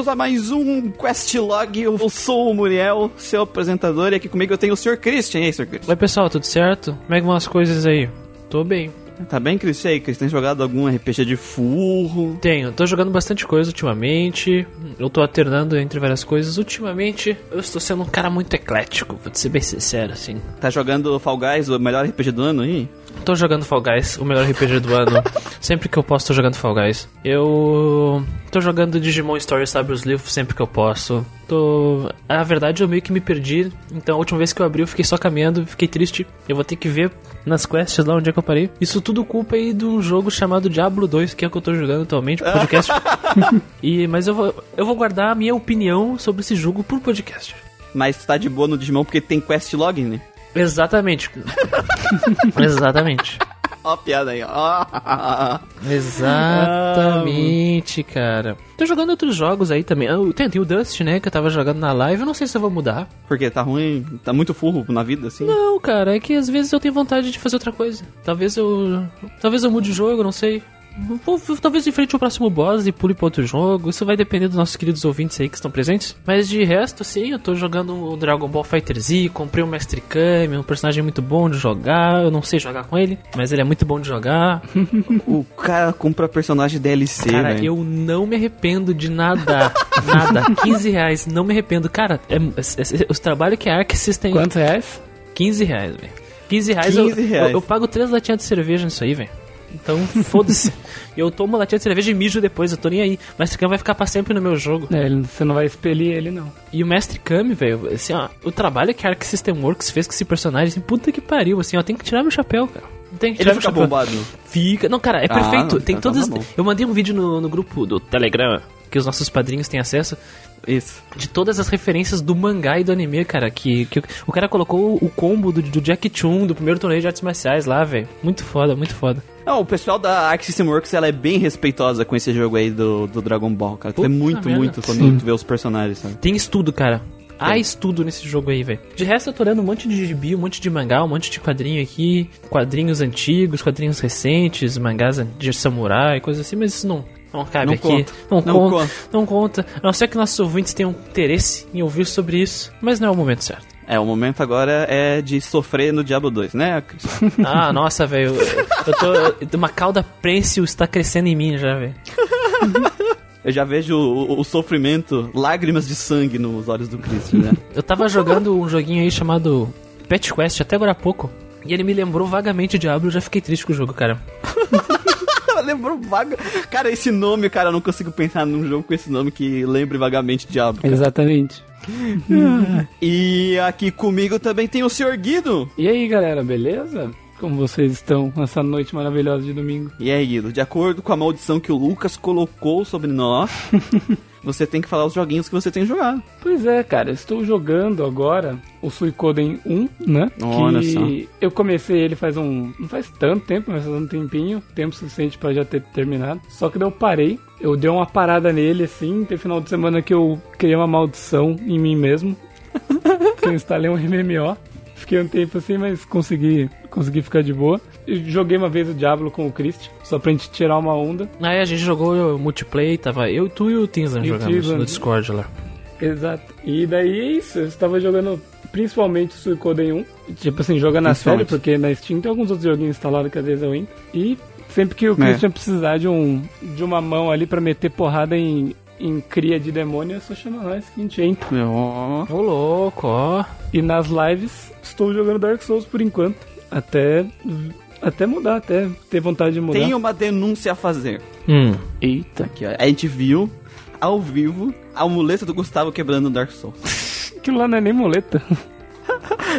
bem-vindos a mais um Questlog. Eu sou o Muriel, seu apresentador, e aqui comigo eu tenho o Sr. Christian. E aí, Sr. Christian? Oi pessoal, tudo certo? Como é que vão as coisas aí? Tô bem. Tá bem, Christian? E aí, Christian, tem jogado algum RPG de furro? Tenho, tô jogando bastante coisa ultimamente. Eu tô alternando entre várias coisas. Ultimamente, eu estou sendo um cara muito eclético, vou te ser bem sincero, assim. Tá jogando Fall Guys, o melhor RPG do ano aí? Tô jogando Fall Guys, o melhor RPG do ano. sempre que eu posso, tô jogando Fall Guys. Eu tô jogando Digimon Story Sabe os livros sempre que eu posso. Tô. A verdade, eu meio que me perdi. Então, a última vez que eu abri, eu fiquei só caminhando, fiquei triste. Eu vou ter que ver nas quests lá onde é que eu parei. Isso tudo culpa aí de um jogo chamado Diablo 2, que é o que eu tô jogando atualmente, pro podcast. e, mas eu vou, eu vou guardar a minha opinião sobre esse jogo pro podcast. Mas tu tá de boa no Digimon porque tem Questlog, né? Exatamente. Exatamente. Ó a piada aí, ó. Exatamente, cara. Tô jogando outros jogos aí também. Ah, Tem, tem o Dust, né? Que eu tava jogando na live. Eu não sei se eu vou mudar. Porque tá ruim, tá muito furro na vida, assim. Não, cara, é que às vezes eu tenho vontade de fazer outra coisa. Talvez eu. Talvez eu mude o jogo, não sei. Vou- vou- Talvez enfrente o próximo boss e pule pra outro jogo. Isso vai depender dos nossos queridos ouvintes aí que estão presentes. Mas de resto, sim, eu tô jogando o Dragon Ball Fighter Z. Comprei o Mestre Kami, um personagem muito bom de jogar. Eu não sei jogar com ele, mas ele é muito bom de jogar. O cara compra personagem DLC, Cara, eu não me arrependo de nada. Nada. 15 reais, não me arrependo. Cara, é, é- é- os trabalhos que a Arc System. Quantos reais? 15 reais, velho. 15 reais, eu- 15 reais. Eu, eu pago três latinhas de cerveja nisso aí, velho. Então, foda-se. eu tomo uma latinha de cerveja e mijo depois, eu tô nem aí. Mas Kami vai ficar pra sempre no meu jogo. É, ele- você não vai expelir ele, não. E o Mestre Kami, velho, assim, ó, o trabalho que a Arc System Works fez com esse personagem, assim, puta que pariu, assim, ó, tem que tirar meu chapéu, cara. Tem que Ele fica chapéu. bombado. Fica. Não, cara, é Ah, perfeito. não, tem então todas. tá eu mandei um vídeo no, no grupo do Telegram que os nossos padrinhos têm acesso Isso. de todas as referências do mangá e do anime, cara. Que, que o- o cara colocou o combo do, do Jack Chun, do primeiro torneio de artes marciais lá, velho. Muito foda, muito foda. Não, o pessoal da Arc System Works, ela é bem respeitosa com esse jogo aí do, do Dragon Ball, cara. Tu é Puta muito, merda. muito quando tu vê os personagens, sabe? Tem estudo, cara. Há estudo nesse jogo aí, velho. De resto, eu tô lendo um monte de gibi, um monte de mangá, um monte de quadrinho aqui. Quadrinhos antigos, quadrinhos recentes, mangás de samurai, coisa assim, mas isso não, não cabe Não aqui. conta. Não, Não conta. conta. Não conta. A não ser que nossos ouvintes tenham interesse em ouvir sobre isso, mas não é o momento certo. É, o momento agora é de sofrer no Diablo 2, né, Cris? Ah, nossa, velho. Eu tô. Uma cauda prênsil está crescendo em mim já, velho. Eu já vejo o, o sofrimento, lágrimas de sangue nos olhos do Christian, né? Eu tava jogando um joguinho aí chamado Pet Quest até agora há pouco. E ele me lembrou vagamente Diablo, eu já fiquei triste com o jogo, cara. Lembrou vaga. Cara, esse nome, cara, eu não consigo pensar num jogo com esse nome que lembre vagamente Diablo. Exatamente. E aqui comigo também tem o Sr. Guido. E aí, galera, beleza? Como vocês estão nessa noite maravilhosa de domingo? E aí, Guido, de acordo com a maldição que o Lucas colocou sobre nós, você tem que falar os joguinhos que você tem jogado. Pois é, cara, estou jogando agora o Suicoden 1, né? Olha que só. eu comecei ele faz um. Não faz tanto tempo, mas faz um tempinho. Tempo suficiente pra já ter terminado. Só que daí eu parei. Eu dei uma parada nele assim. Tem final de semana que eu criei uma maldição em mim mesmo. que eu instalei um MMO. Fiquei um tempo assim, mas consegui, consegui ficar de boa. Joguei uma vez o Diablo com o Christian, só pra gente tirar uma onda. Aí a gente jogou multiplayer, tava eu, tu e o Tinzan E o jogamos Tinzan. no Discord lá. Exato. E daí é isso, eu estava jogando principalmente o Suicoden 1. Tipo assim, jogando na série, porque na Steam tem alguns outros joguinhos instalados que às vezes eu entro. E sempre que o Christian precisar de, um, de uma mão ali pra meter porrada em, em cria de demônio, é só chamar nós que a gente entra. Ô louco, ó. E nas lives, estou jogando Dark Souls por enquanto. Até, até mudar, até ter vontade de mudar. Tem uma denúncia a fazer. Hum. Eita. Aqui, ó. A gente viu, ao vivo, a muleta do Gustavo quebrando o Dark Souls. Aquilo lá não é nem muleta.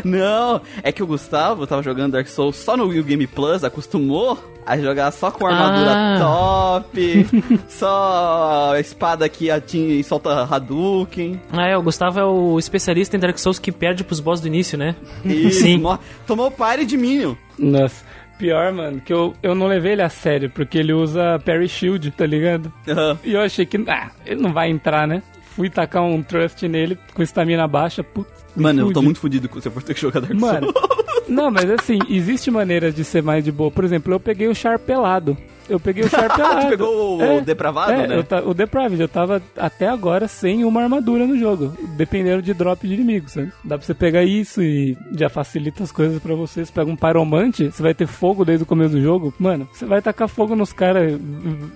Não, é que o Gustavo tava jogando Dark Souls só no Wii Game Plus, acostumou a jogar só com armadura Ah. top, só a espada que atinge e solta Hadouken. Ah, é, o Gustavo é o especialista em Dark Souls que perde pros boss do início, né? E Sim. mo- tomou pare de Minion. Nossa. Pior, mano, que eu, eu não levei ele a sério, porque ele usa Parry Shield, tá ligado? Aham. E eu achei que, ah, ele não vai entrar, né? Fui tacar um trust nele com estamina baixa, putz. Mano, eu tô muito fudido com você por ter que jogar Dark Mano, Souls. não, mas assim, existe maneiras de ser mais de boa. Por exemplo, eu peguei o Char pelado. Eu peguei o Sharp alado. tu pegou o, É, o depravado, É, né? eu ta- o Depraved, eu tava até agora sem uma armadura no jogo, dependendo de drop de inimigos, sabe? Dá pra você pegar isso e já facilita as coisas pra você. Você pega um pyromante, você vai ter fogo desde o começo do jogo. Mano, você vai tacar fogo nos caras,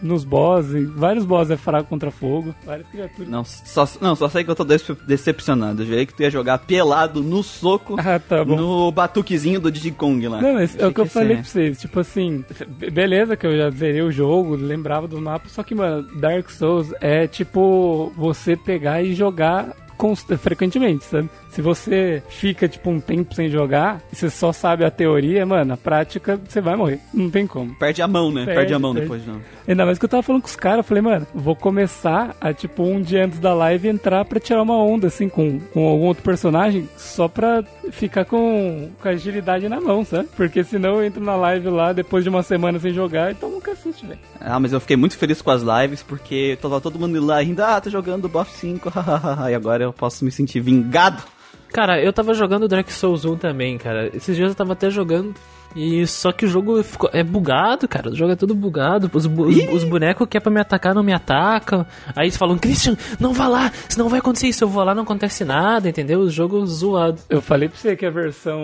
nos boss, e vários boss é fraco contra fogo, várias criaturas. Não só, não, só sei que eu tô decep- decepcionado. Eu jurei que tu ia jogar pelado no soco Ah, tá bom. no batuquezinho do Diddy Kong lá. Não, mas é o que eu ia falei ser- pra vocês, tipo assim, be- beleza que eu já zerei o jogo, lembrava dos mapas, só que, mano, Dark Souls é tipo você pegar e jogar frequentemente, sabe? Se você fica, tipo, um tempo sem jogar, e você só sabe a teoria, mano, a prática, você vai morrer. Não tem como. Perde a mão, né? Perde, Perde, a mão perde. depois, não. Ainda mais que eu tava falando com os caras, eu falei, mano, vou começar a, tipo, um dia antes da live entrar pra tirar uma onda, assim, com, com algum outro personagem, só pra ficar com, com a agilidade na mão, sabe? Porque senão eu entro na live lá depois de uma semana sem jogar e tomo um cacete, velho. Ah, mas eu fiquei muito feliz com as lives porque tava todo mundo lá rindo, ah, tô jogando Buff 5, hahaha, e agora eu posso me sentir vingado. Cara, eu tava jogando Dark Souls 1 também, cara. Esses dias eu tava até jogando. E só que o jogo ficou, é bugado, cara. O jogo é todo bugado. Os, bu- os, os bonecos que é pra me atacar não me atacam. Aí eles falam, Christian, não vá lá, senão vai acontecer isso. Eu vou lá, não acontece nada, entendeu? O jogo zoado. Eu falei pra você que a versão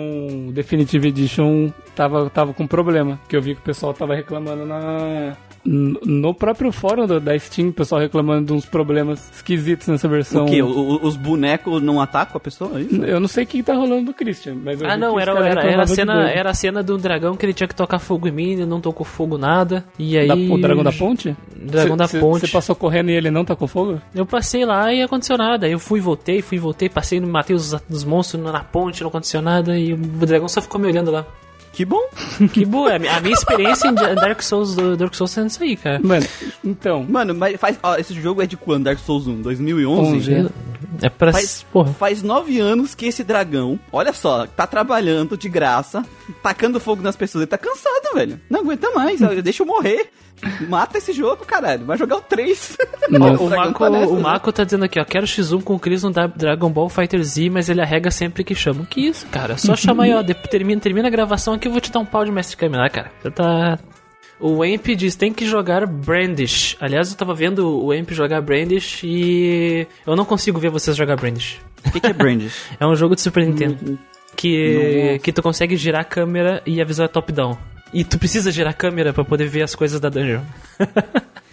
Definitive Edition tava, tava com problema, que eu vi que o pessoal tava reclamando na... No próprio fórum do- da Steam, o pessoal reclamando de uns problemas esquisitos nessa versão. O quê? O- o- os bonecos não atacam a pessoa? É isso? Eu não sei o que tá rolando do Christian, mas eu Ah, vi não, era, era, era, a cena, era a cena do dragão que ele tinha que tocar fogo em mim, ele não tocou fogo nada. E aí. Da- o dragão da ponte? Dragão da ponte. Você passou correndo e ele não com fogo? Eu passei lá e aconteceu nada. Eu fui, voltei, fui, voltei, passei, matei os, os monstros na ponte, não aconteceu nada. E o dragão só ficou me olhando lá. Que bom. Que boa, a minha a minha experiência em Dark Souls, Dark Souls sendo isso aí, cara. Mano, então. Mano, mas faz. ó, esse jogo é de quando? Dark Souls 1? 2011? 11. É pra. Faz, Porra. faz nove anos que esse dragão, olha só, tá trabalhando de graça, tacando fogo nas pessoas. Ele tá cansado, velho. Não aguenta mais. Deixa eu morrer. Mata esse jogo, caralho. Vai jogar o 3. Nossa. O Mako, o Mako tá dizendo aqui, ó, quero X1 com o Chris no Da- Dragon Ball Fighter Z, mas ele arrega sempre que chama. Que isso, cara? Só chama aí, ó, de- termina, termina a gravação aqui, eu vou te dar um pau de mestre Kaminar, cara. Você tá... O Amp diz, tem que jogar Brandish. Aliás, eu tava vendo o Amp jogar Brandish e... Eu não consigo ver vocês jogar Brandish. O que, que é Brandish? É um jogo de Super Nintendo. Que, Nossa. que tu consegue girar a câmera e a visão é top-down. E tu precisa girar a câmera pra poder ver as coisas da dungeon.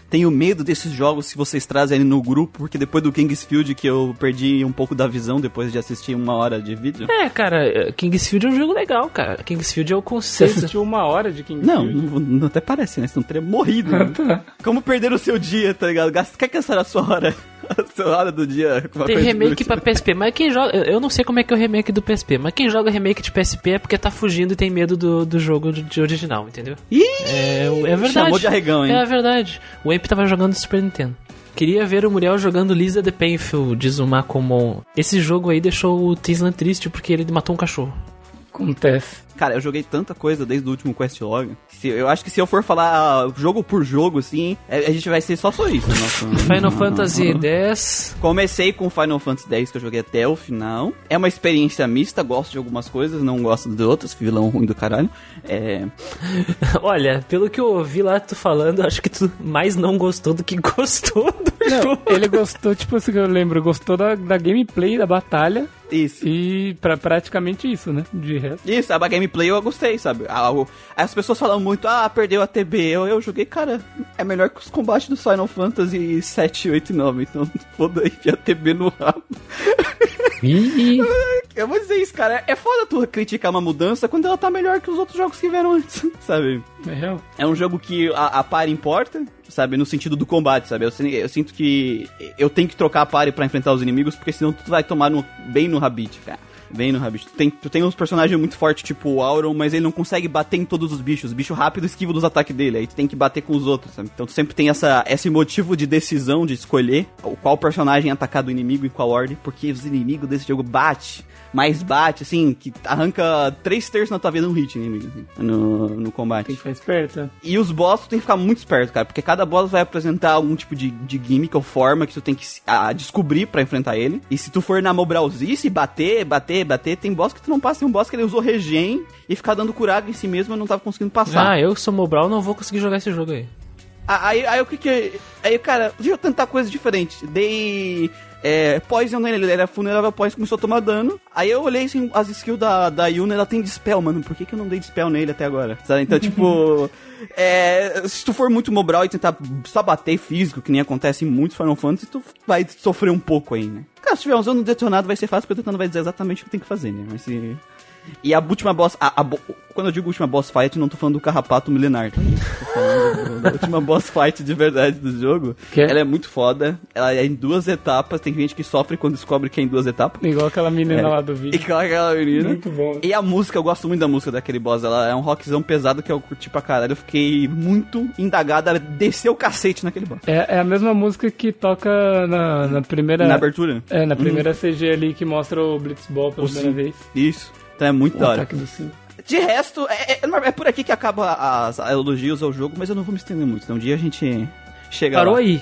Tenho medo desses jogos que vocês trazem ali no grupo, porque depois do Kingsfield que eu perdi um pouco da visão depois de assistir uma hora de vídeo. É, cara, Kingsfield é um jogo legal, cara. Kingsfield é o Você conceito. assistiu uma hora de King Não, não, não até parece, né? Você não teria morrido. né? Tá. Como perder o seu dia, tá ligado? Quer gastar a sua hora, do dia com uma Tem coisa remake pra PSP, mas quem joga. Eu não sei como é que é o remake do PSP, mas quem joga remake de PSP é porque tá fugindo e tem medo do, do jogo de original, entendeu? Ih, É, é verdade. Chamou de arregão, hein? É verdade. O Amp tava jogando Super Nintendo. Queria ver o Muriel jogando Lisa the Painful, diz o Macomon. Esse jogo aí deixou o Tislan triste porque ele matou um cachorro. Acontece. Cara, eu joguei tanta coisa desde o último Quest Log. Se- eu acho que se eu for falar ah, jogo por jogo, assim, é- a gente vai ser só isso. Nossa. Final Fantasy X. Comecei com Final Fantasy X, que eu joguei até o final. É uma experiência mista, gosto de algumas coisas, não gosto de outras, vilão ruim do caralho. É... Olha, pelo que eu ouvi lá tu falando, acho que tu mais não gostou do que gostou do Não, jogo. ele gostou, tipo assim, que eu lembro, gostou da, da gameplay da batalha Isso. e pra praticamente isso, né? De resto. Isso, a gameplay eu gostei, sabe? Ah, As pessoas falam muito, ah, perdeu a TB. Eu, eu joguei, cara, é melhor que os combates do Final Fantasy 7, 8 e 9. Então, foda aí, a TB no rabo. Eu vou dizer isso, cara. É foda tu criticar uma mudança quando ela tá melhor que os outros jogos que vieram antes, sabe? É real. É um jogo que a, a pare importa, sabe? No sentido do combate, sabe? Eu, eu sinto que eu tenho que trocar a pare pra enfrentar os inimigos, porque senão tu vai tomar no- bem no rabite, cara. Bem no rabite. Tu tem, tu tem uns personagens muito fortes, tipo o Auron, mas ele não consegue bater em todos os bichos. O bicho rápido esquiva dos ataques dele, aí tu tem que bater com os outros, sabe? Então tu sempre tem essa, esse motivo de decisão de escolher o qual personagem atacar do inimigo em qual ordem, porque os inimigos desse jogo bate, mais bate, assim, que arranca três terços na tua vida um hit inimigo, assim, no, no combate. Tem que ficar esperto. E os boss tu tem que ficar muito esperto, cara, porque cada boss vai apresentar algum tipo de, de gimmick ou forma que tu tem que ah, descobrir pra enfrentar ele. E se tu for na mobralzice, bater, bater, bater, tem boss que tu não passa, tem um boss que ele usou regen e ficar dando curado em si mesmo e não tava conseguindo passar. ah, eu que sou Mobral não vou conseguir jogar esse jogo aí. Aí, aí eu cliquei. Aí, cara, deixa eu tentar coisa diferente. Dei. É, poison nele, ele era vulnerável poison, começou a tomar dano. Aí eu olhei assim, as skills da, da Yuna, ela tem dispel, mano. Por que, que eu não dei dispel nele até agora? Sabe? Então, tipo. É, se tu for muito mobral e tentar só bater físico, que nem acontece em muitos Final Fantasy, tu vai sofrer um pouco aí, né? Cara, se tiver usando detonado vai ser fácil, porque o detonado vai dizer exatamente o que tem que fazer, né? Mas se e a última boss. A, a, quando eu digo última boss fight, não tô falando do carrapato milenar, tá? Tô falando da última boss fight de verdade do jogo. Que? Ela é muito foda. Ela é em duas etapas. Tem gente que sofre quando descobre que é em duas etapas. Igual aquela menina é. lá do vídeo. Igual aquela menina. Muito bom. E a música, eu gosto muito da música daquele boss. Ela é um rockzão pesado que eu curti pra caralho. Eu fiquei muito indagado. Ela desceu o cacete naquele boss. É, é a mesma música que toca na, na primeira. Na abertura? É, na primeira hum. CG ali que mostra o Blitzball pela primeira vez. Isso. Então é muito o da hora. De resto, é, é, é, por aqui que acaba as, as, elogios ao jogo, mas eu não vou me estender muito. Então um dia a gente chega Parou lá. aí.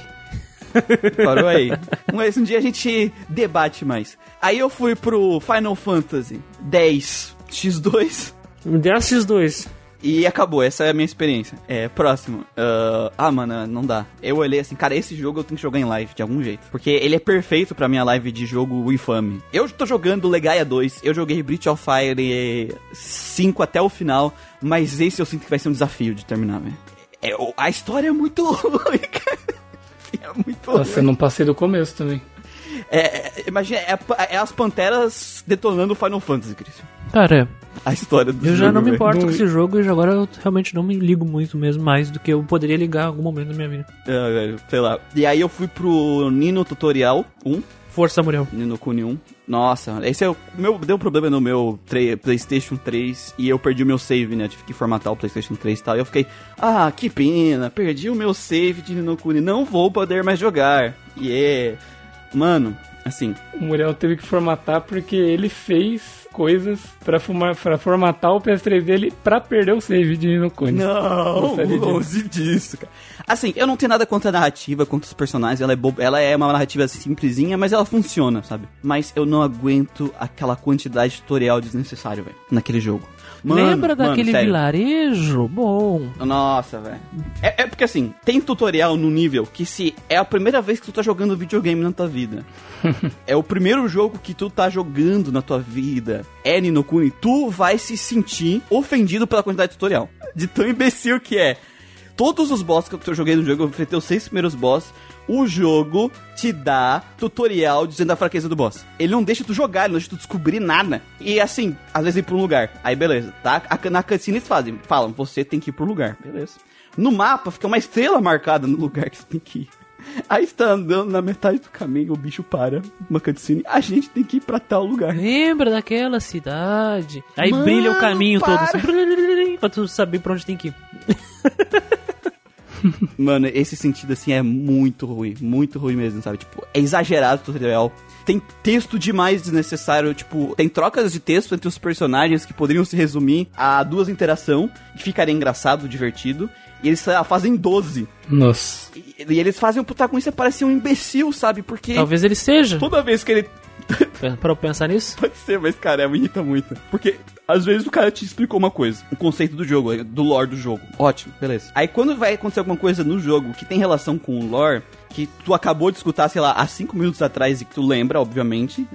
Parou aí. Mas um dia a gente debate mais. Aí eu fui pro Final Fantasy 10 X2. 10 X2. E acabou, essa é a minha experiência. É, próximo. Uh, ah, mano, não dá. Eu olhei assim, cara, esse jogo eu tenho que jogar em live de algum jeito. Porque ele é perfeito pra minha live de jogo infame. Eu tô jogando Legaia 2, eu joguei Breach of Fire 5 até o final, mas esse eu sinto que vai ser um desafio de terminar, velho. É, a história é muito ruim, cara. É muito Nossa, ruim. eu não passei do começo também. É, é imagina, é, é, as panteras detonando o Final Fantasy, Christian. Cara, a história do Eu jogo, já não me importo com esse jogo e agora eu realmente não me ligo muito mesmo, mais do que eu poderia ligar em algum momento da minha vida. É, velho, sei lá. E aí eu fui pro Nino Tutorial 1. Força Muriel. Nino Kuni 1. Nossa, esse é o meu deu um problema no meu PlayStation 3 e eu perdi o meu save, né? tive que formatar o PlayStation 3 e tal. E eu fiquei, ah, que pena, perdi o meu save de Nino Kuni, não vou poder mais jogar. E yeah. Mano, assim. O Muriel teve que formatar porque ele fez coisas pra, fumar, pra formatar o PS3 dele pra perder o save de Nino Kuni. Não, longe disso, cara. Assim, eu não tenho nada contra a narrativa, contra os personagens, ela é, bo... ela é uma narrativa simplesinha, mas ela funciona, sabe? Mas eu não aguento aquela quantidade de tutorial desnecessário, velho, naquele jogo. Mano, Lembra daquele vilarejo? Bom. Nossa, velho. É, é, porque assim, tem tutorial no nível que se é a primeira vez que tu tá jogando videogame na tua vida. é o primeiro jogo que tu tá jogando na tua vida. É Ninokuni, tu vai se sentir ofendido pela quantidade de tutorial. De tão imbecil que é. Todos os bosses que eu joguei no jogo, eu enfrentei os seis primeiros bosses o jogo te dá tutorial dizendo a fraqueza do boss. Ele não deixa tu jogar, ele não deixa tu descobrir nada. E assim, às vezes ir pra um lugar. Aí beleza, tá? Na cutscene eles fazem, falam, você tem que ir pro lugar. Beleza. No mapa fica uma estrela marcada no lugar que você tem que ir. Aí está andando na metade do caminho, o bicho para, uma cutscene, a gente tem que ir pra tal lugar. Lembra daquela cidade? Aí Mano, brilha o caminho para. todo assim, pra tu saber pra onde tem que ir. Mano, esse sentido assim é muito ruim, muito ruim mesmo, sabe? Tipo, é exagerado o tutorial. Tem texto demais desnecessário, tipo, tem trocas de texto entre os personagens que poderiam se resumir a duas interações e ficaria engraçado, divertido. E eles fazem 12. Nossa. E, e eles fazem o protagonista parecer um imbecil, sabe? Porque. Talvez ele seja. Toda vez que ele pra eu pensar nisso? Pode ser, mas, cara, é, me irrita muito. Porque, às vezes, o cara te explicou uma coisa, o conceito do jogo, do lore do jogo. Ótimo, beleza. Aí, quando vai acontecer alguma coisa no jogo que tem relação com o lore, que tu acabou de escutar, sei lá, há cinco minutos atrás e que tu lembra, obviamente,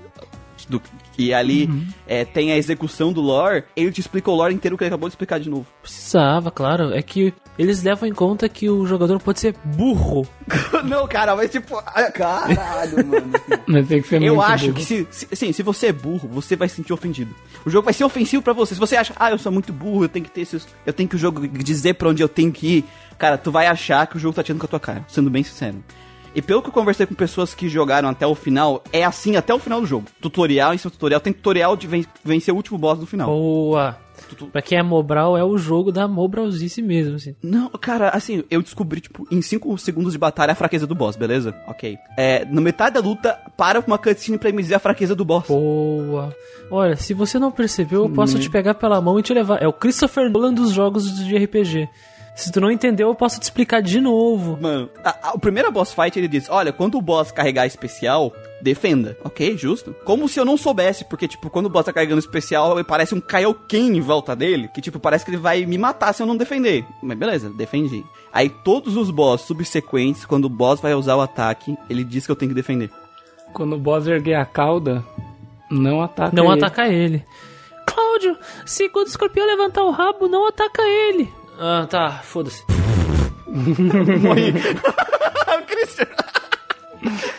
do, que ali uhum. é, tem a execução do lore, ele te explica o lore inteiro que ele acabou de explicar de novo. Precisava, claro. É que eles levam em conta que o jogador pode ser burro. não, cara, mas tipo, ah, caralho, mano. mas tem que ser Eu acho burro. que se, se, assim, se você é burro, você vai se sentir ofendido. O jogo vai ser ofensivo para você. Se você acha, ah, eu sou muito burro, eu tenho que ter esses, eu tenho que o jogo dizer para onde eu tenho que ir, cara, tu vai achar que o jogo tá tirando com a tua cara, sendo bem sincero. E pelo que eu conversei com pessoas que jogaram até o final, é assim até o final do jogo. Tutorial em cima tutorial, tem tutorial de vencer o último boss do final. Boa! Pra quem é Mobral, é o jogo da Mobralzice mesmo, assim. Não, cara, assim, eu descobri, tipo, em 5 segundos de batalha a fraqueza do boss, beleza? Ok. É, na metade da luta, para uma cutscene pra me dizer a fraqueza do boss. Boa. Olha, se você não percebeu, eu posso hum. te pegar pela mão e te levar. É o Christopher Nolan dos jogos de RPG. Se tu não entendeu, eu posso te explicar de novo. Mano, a, a, o primeiro boss fight ele diz: Olha, quando o boss carregar especial, defenda. Ok, justo. Como se eu não soubesse, porque, tipo, quando o boss tá carregando especial, parece um Kaioken em volta dele, que, tipo, parece que ele vai me matar se eu não defender. Mas beleza, defendi. Aí todos os boss subsequentes, quando o boss vai usar o ataque, ele diz que eu tenho que defender. Quando o boss erguer a cauda, não ataca Não ele. ataca ele. Cláudio, se quando o escorpião levantar o rabo, não ataca ele. Ah, tá, foda-se. Morri. Christian.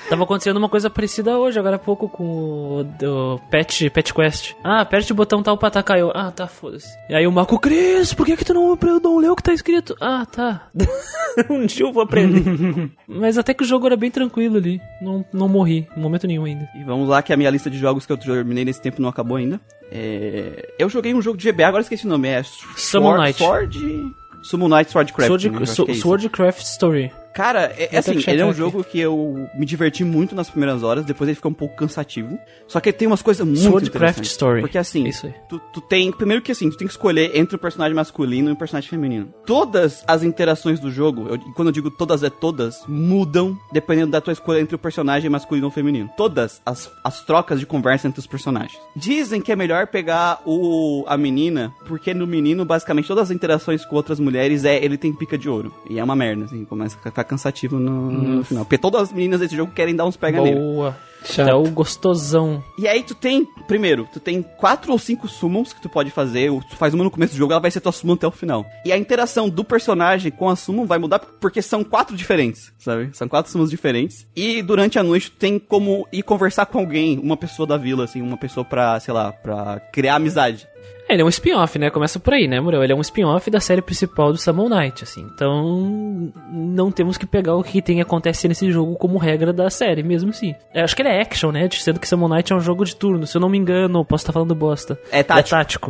Tava acontecendo uma coisa parecida hoje, agora há pouco, com o, o Pet, Pet Quest. Ah, aperte o botão tal pra atacar eu. Ah, tá, foda-se. E aí o Marco, Cris, por que que tu não, não leu o que tá escrito? Ah, tá. um dia eu vou aprender. Mas até que o jogo era bem tranquilo ali. Não, não morri, em momento nenhum ainda. E vamos lá, que a minha lista de jogos que eu terminei nesse tempo não acabou ainda. É... Eu joguei um jogo de GBA, agora esqueci o nome. É Summon Night. Sword... Summon Night Swordcraft. Sword, né? É. Swordcraft Story. Cara, é, é assim, ele é um aqui. jogo que eu me diverti muito nas primeiras horas, depois ele fica um pouco cansativo. Só que ele tem umas coisas muito Swordcraft. Story. Porque assim, aí. tu, tu tem. Primeiro que assim, tu tem que escolher entre o personagem masculino e o personagem feminino. Todas as interações do jogo, eu- quando eu digo todas é todas, mudam dependendo da tua escolha entre o personagem masculino ou feminino. Todas as, as trocas de conversa entre os personagens. Dizem que é melhor pegar o a menina, porque no menino, basicamente, todas as interações com outras mulheres é ele tem pica de ouro. E é uma merda, assim, começa a ficar cansativo no, no final. Porque todas as meninas desse jogo querem dar uns pega nele. Boa. Chato. Até o gostosão. E aí tu tem, primeiro, tu tem quatro ou cinco summons que tu pode fazer, ou tu faz uma no começo do jogo, ela vai ser tua summon até o final. E a interação do personagem com a summon vai mudar porque são quatro diferentes, sabe? São quatro summons diferentes. E durante a noite tu tem como ir conversar com alguém, uma pessoa da vila, assim, uma pessoa pra, sei lá, pra criar amizade. É, Ele é um spin-off, né? Começa por aí, né, Muriel? Ele é um spin-off da série principal do Summon Night, assim. Então, não temos que pegar o que tem acontece nesse jogo como regra da série, mesmo assim. Eu acho que ele é action, né? Sendo que Summon Night é um jogo de turno. Se eu não me engano, posso estar falando bosta. É tático. É tático.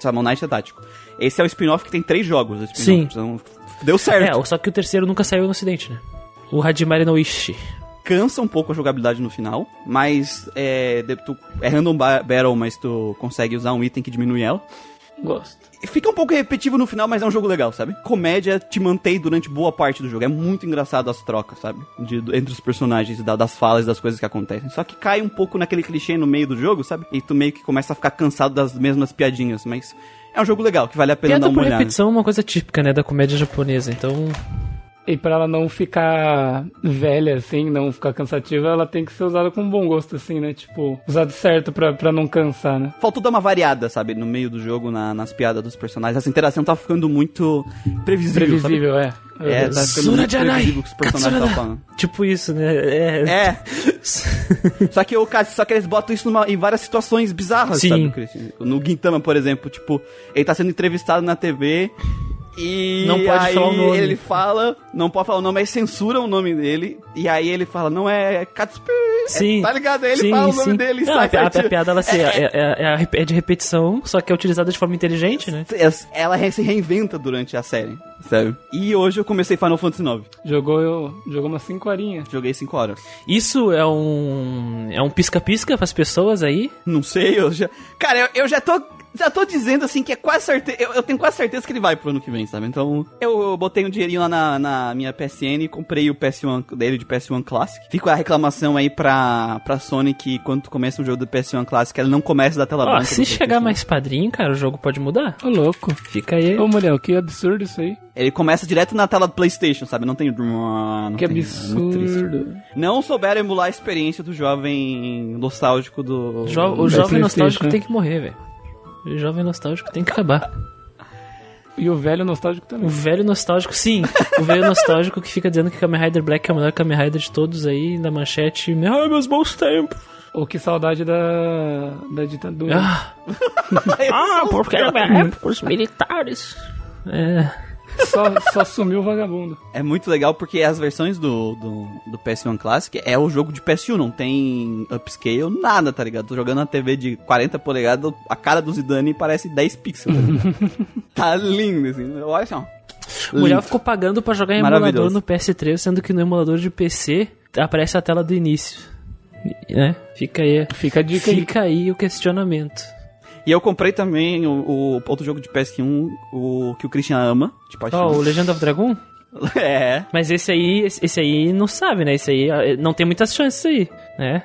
Summon Night é tático. Esse é o spin-off que tem três jogos. Sim. Então, deu certo. É, só que o terceiro nunca saiu no ocidente, né? O Hajimari no Ishi. Cansa um pouco a jogabilidade no final, mas é, tu, é random ba- battle, mas tu consegue usar um item que diminui ela. Gosto. Fica um pouco repetitivo no final, mas é um jogo legal, sabe? Comédia te mantém durante boa parte do jogo. É muito engraçado as trocas, sabe? De- entre os personagens, da- das falas, das coisas que acontecem. Só que cai um pouco naquele clichê no meio do jogo, sabe? E tu meio que começa a ficar cansado das mesmas piadinhas, mas é um jogo legal, que vale a pena Piada dar uma por olhada. repetição é uma coisa típica, né, da comédia japonesa. Então, E pra ela não ficar velha, assim, não ficar cansativa, ela tem que ser usada com bom gosto, assim, né? Tipo, usado certo pra, pra não cansar, né? Faltou dar uma variada, sabe? No meio do jogo, na- nas piadas dos personagens. Essa interação tá ficando muito previsível, sabe? Previsível, é. É, tá ficando muito Surajanai, previsível o que os personagens estão Katsurada. falando. tipo isso, né? É. É. só que o cara, só que eles botam isso numa- em várias situações bizarras, Sim. sabe, Christian? No Gintama, por exemplo, tipo, ele tá sendo entrevistado na TV e Não pode aí falar o nome. ele fala, não pode falar o nome, aí censura o nome dele, e aí ele fala, não é Katsupi, Sim. é, tá ligado? Aí ele sim, fala o nome sim. dele e sai a, a, a piada ela se, é, é, é, é de repetição, só que é utilizada de forma inteligente, né? Ela se reinventa durante a série, sabe? E hoje eu comecei Final Fantasy IX. Jogou, eu, jogou umas 5 horinhas. Joguei 5 horas. Isso é um. É um pisca-pisca pras pessoas aí. Não sei, eu já. Cara, eu, eu já tô. Já tô dizendo assim que é quase certeza. Eu, eu tenho quase certeza que ele vai pro ano que vem, sabe? Então, eu, eu botei um dinheirinho lá na, na minha PSN e comprei o PS1 dele de PS1 Classic. Fica a reclamação aí pra, pra Sony que quando tu começa um jogo do PS1 Classic, ela não começa da tela Ó, branca. se chegar mais padrinho, cara, o jogo pode mudar. Ô, louco. Fica aí. Ô, Muriel, que absurdo isso aí. Ele começa direto na tela do PlayStation, sabe? Não tem. Não que tem- é absurdo. Não souberam emular a experiência do jovem nostálgico do. Jo- o do jovem PlayStation, nostálgico né? tem que morrer, velho. O jovem nostálgico tem que acabar. E o velho nostálgico O também. velho nostálgico, sim. O velho nostálgico que fica dizendo que Kamen Rider Black é o melhor Kamen Rider de todos aí, na manchete. Ai, meus bons tempos. Ou que saudade da, da ditadura. Ah, ah porque era minha época, os militares. É. Só, só sumiu o vagabundo. É muito legal porque as versões do, do, do PS1 Classic é o jogo de PS1, não tem upscale, nada, tá ligado? Tô jogando na TV de 40 polegadas, a cara do Zidane parece 10 pixels. Tá, tá lindo, assim. Olha assim, ó. O mulher ficou pagando pra jogar em emulador no PS3, sendo que no emulador de PC aparece a tela do início. Né? Fica aí. Fica a dica aí. Fica aí o questionamento. E eu comprei também o, o outro jogo de PS1, o que o Christian ama, de Ó, paixão. o Legend of Dragon? É. Mas esse aí, esse aí não sabe, né? Esse aí eh, não tem muitas chances aí, né?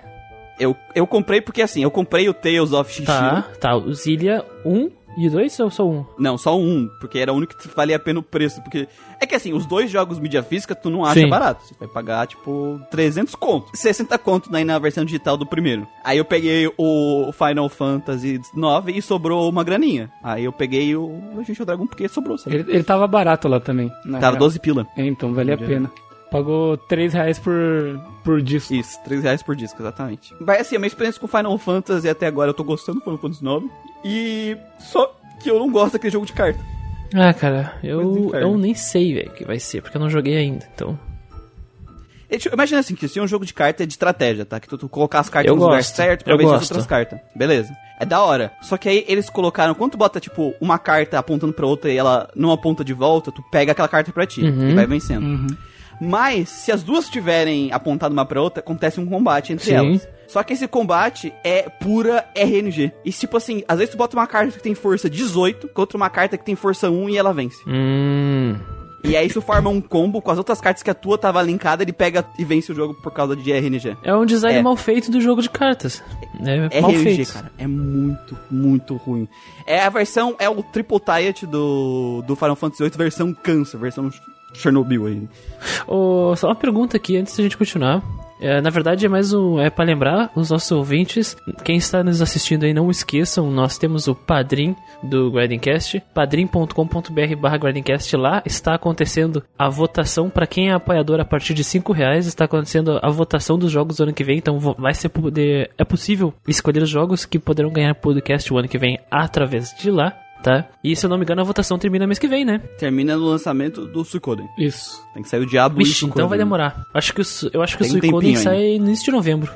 Eu, eu comprei porque assim, eu comprei o Tales of Shishiro. Tá, tá. O Zilia 1 e 2 ou só um? Não, só um, porque era o único que valia a pena o preço. Porque é que assim, os dois jogos mídia física tu não acha Sim. barato. Você vai pagar tipo 300 conto. 60 conto aí na versão digital do primeiro. Aí eu peguei o Final Fantasy IX e sobrou uma graninha. Aí eu peguei o Legend of Dragon porque sobrou, sabe? Ele, ele tava barato lá também. Tava real. 12 pila. É, então valia a pena. Pagou 3 reais por, por disco. Isso, 3 reais por disco, exatamente. Vai assim, a minha experiência com Final Fantasy até agora eu tô gostando do Final Fantasy IX. E só que eu não gosto daquele jogo de carta. Ah, cara, eu, eu nem sei, velho, que vai ser, porque eu não joguei ainda, então... É, tipo, Imagina assim, que se um jogo de carta é de estratégia, tá? Que tu, tu colocar as cartas Eu no lugar gosto, certo pra as gosto. outras cartas. Beleza. É da hora. Só que aí eles colocaram, quando tu bota, tipo, uma carta apontando pra outra e ela não aponta de volta, tu pega aquela carta pra ti Uhum. e vai vencendo. Uhum. Mas, se as duas estiverem apontado uma pra outra, acontece um combate entre Sim. elas. Só que esse combate é pura RNG. E tipo assim, às vezes tu bota uma carta que tem força 18 contra uma carta que tem força 1 e ela vence. Hum... E aí isso forma um combo com as outras cartas que a tua tava linkada, ele pega e vence o jogo por causa de RNG. É um design É. mal feito do jogo de cartas. É, mal RNG, feito. cara, é muito, muito ruim. É a versão, é o Triple Tiet do, do Final Fantasy VIII, versão câncer, versão Chernobyl aí. Ô, só uma pergunta aqui antes da gente continuar. É, na verdade, é mais um. É pra lembrar os nossos ouvintes. Quem está nos assistindo aí, não esqueçam, nós temos o Padrim do Grindcast, padrim.com.br barra Grindcast. Lá está acontecendo a votação para quem é apoiador a partir de 5 reais. Está acontecendo a votação dos jogos do ano que vem. Então vai ser poder. É possível escolher os jogos que poderão ganhar podcast o ano que vem através de lá. Tá? E se eu não me engano, a votação termina mês que vem, né? Termina no lançamento do Suikoden. Isso. Tem que sair o Diablo e o Vixe, então vai demorar. Acho que o, eu acho que Tem um o Suicoden tempinho sai no início de novembro.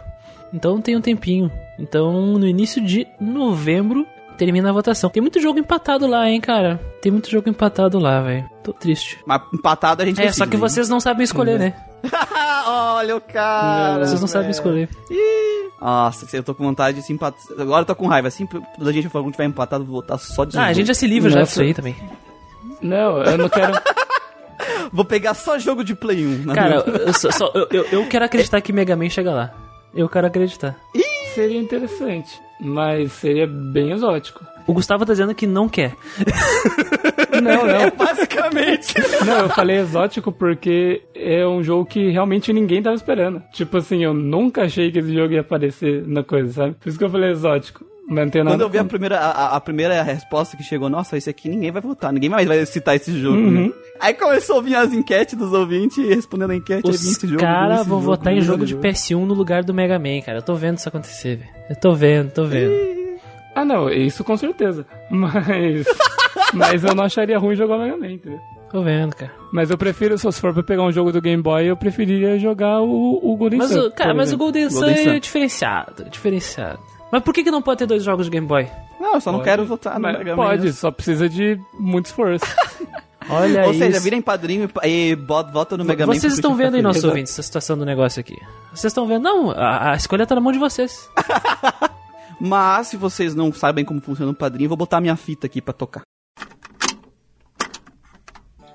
Então tem um tempinho. Então no início de novembro termina a votação. Tem muito jogo empatado lá, hein, cara. Tem muito jogo empatado lá, velho. Tô triste. Mas empatado a gente É, decide, só que né? vocês não sabem escolher, né? Olha o cara. Vocês não sabem velho. escolher. Nossa, eu tô com vontade de se empatar. Agora eu tô com raiva. Assim, quando a gente for tiver empatado, vou voltar só de Ah, a gente já se livra já disso aí também. Não, eu não quero. Vou pegar só jogo de Play 1. na Cara, minha- eu, só- só- eu, eu- eu quero acreditar que Mega Man chega lá. Eu quero acreditar. seria interessante. Mas seria bem exótico. O Gustavo tá dizendo que não quer. Não, não. Basicamente. Não, eu falei exótico porque é um jogo que realmente ninguém tava esperando. Tipo assim, eu nunca achei que esse jogo ia aparecer na coisa, sabe? Por isso que eu falei exótico. Mas não tem nada Quando eu vi a primeira, a, a primeira resposta que chegou, nossa, esse aqui ninguém vai votar, ninguém mais vai citar esse jogo, Uhum. né? Aí começou a vir as enquetes dos ouvintes, e respondendo a enquete, Os jogo. caras vão jogo, votar em esse jogo de PS1 no lugar do Mega Man, cara. Eu tô vendo isso acontecer, velho. Eu tô vendo, tô vendo. Ah, não, isso com certeza. Mas. mas eu não acharia ruim jogar Mega Man, entendeu? Tô vendo, cara. Mas eu prefiro, se for pra pegar um jogo do Game Boy, eu preferiria jogar o, o Golden Mas, Sun. o, cara, mas o exemplo. Golden Sun Golden é Sun. diferenciado, diferenciado. Mas por que, que não pode ter dois jogos de Game Boy? Não, eu só não Pode. quero votar no Mas Mega Man. Pode, só precisa de muito esforço. Olha Ou seja, isso. virem padrinho e, e vota no Mega Man. Vocês estão vendo aí, nossos ouvintes, a situação do negócio aqui. Vocês estão vendo? Não, a, a escolha tá na mão de vocês. Mas, se vocês não sabem como funciona o padrinho, vou botar minha fita aqui pra tocar.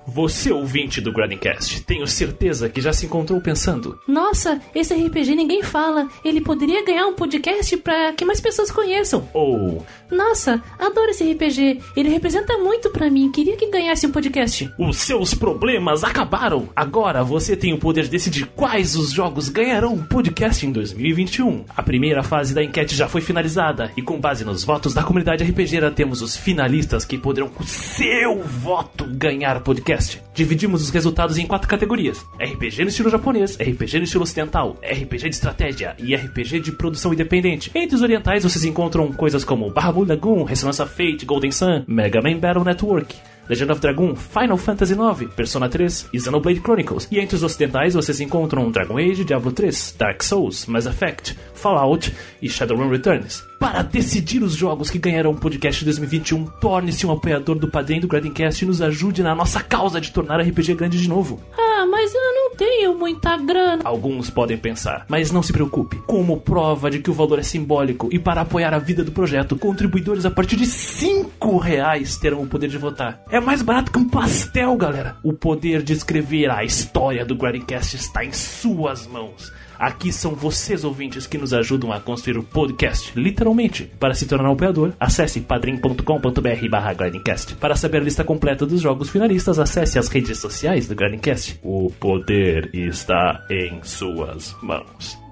Você, ouvinte do Grindcast, tenho certeza que já se encontrou pensando: Nossa, esse RPG ninguém fala. Ele poderia ganhar um podcast pra que mais pessoas conheçam. ou Nossa, adoro esse RPG. Ele representa muito pra mim. Queria que ganhasse um podcast. os seus problemas acabaram. Agora você tem o poder de decidir quais os jogos ganharão um podcast em 2021. A primeira fase da enquete já foi finalizada e com base nos votos da comunidade RPGera temos os finalistas que poderão com seu voto ganhar podcast. Dividimos os resultados em quatro categorias: RPG no estilo japonês, RPG no estilo ocidental, RPG de estratégia e RPG de produção independente. Entre os orientais vocês encontram coisas como Bahamut Lagoon, Resonance of Fate, Golden Sun, Mega Man Battle Network, Legend of Dragon, Final Fantasy IX, Persona 3 e Xenoblade Chronicles. E entre os ocidentais vocês encontram Dragon Age, Diablo 3, Dark Souls, Mass Effect, Fallout e Shadowrun Returns. Para decidir os jogos que ganharão o podcast 2021, torne-se um apoiador do padrinho do Grindcast e nos ajude na nossa causa de tornar RPG grande de novo. Ah, mas eu não tenho muita grana. Alguns podem pensar, mas não se preocupe. Como prova de que o valor é simbólico e para apoiar a vida do projeto, contribuidores a partir de 5 reais terão o poder de votar. É mais barato que um pastel, galera. O poder de escrever a história do Grindcast está em suas mãos. Aqui são vocês, ouvintes, que nos ajudam a construir o podcast, literalmente. Para se tornar um apoiador, acesse padrim.com.br barra Grindcast. Para saber a lista completa dos jogos finalistas, acesse as redes sociais do Grindcast. O poder está em suas mãos.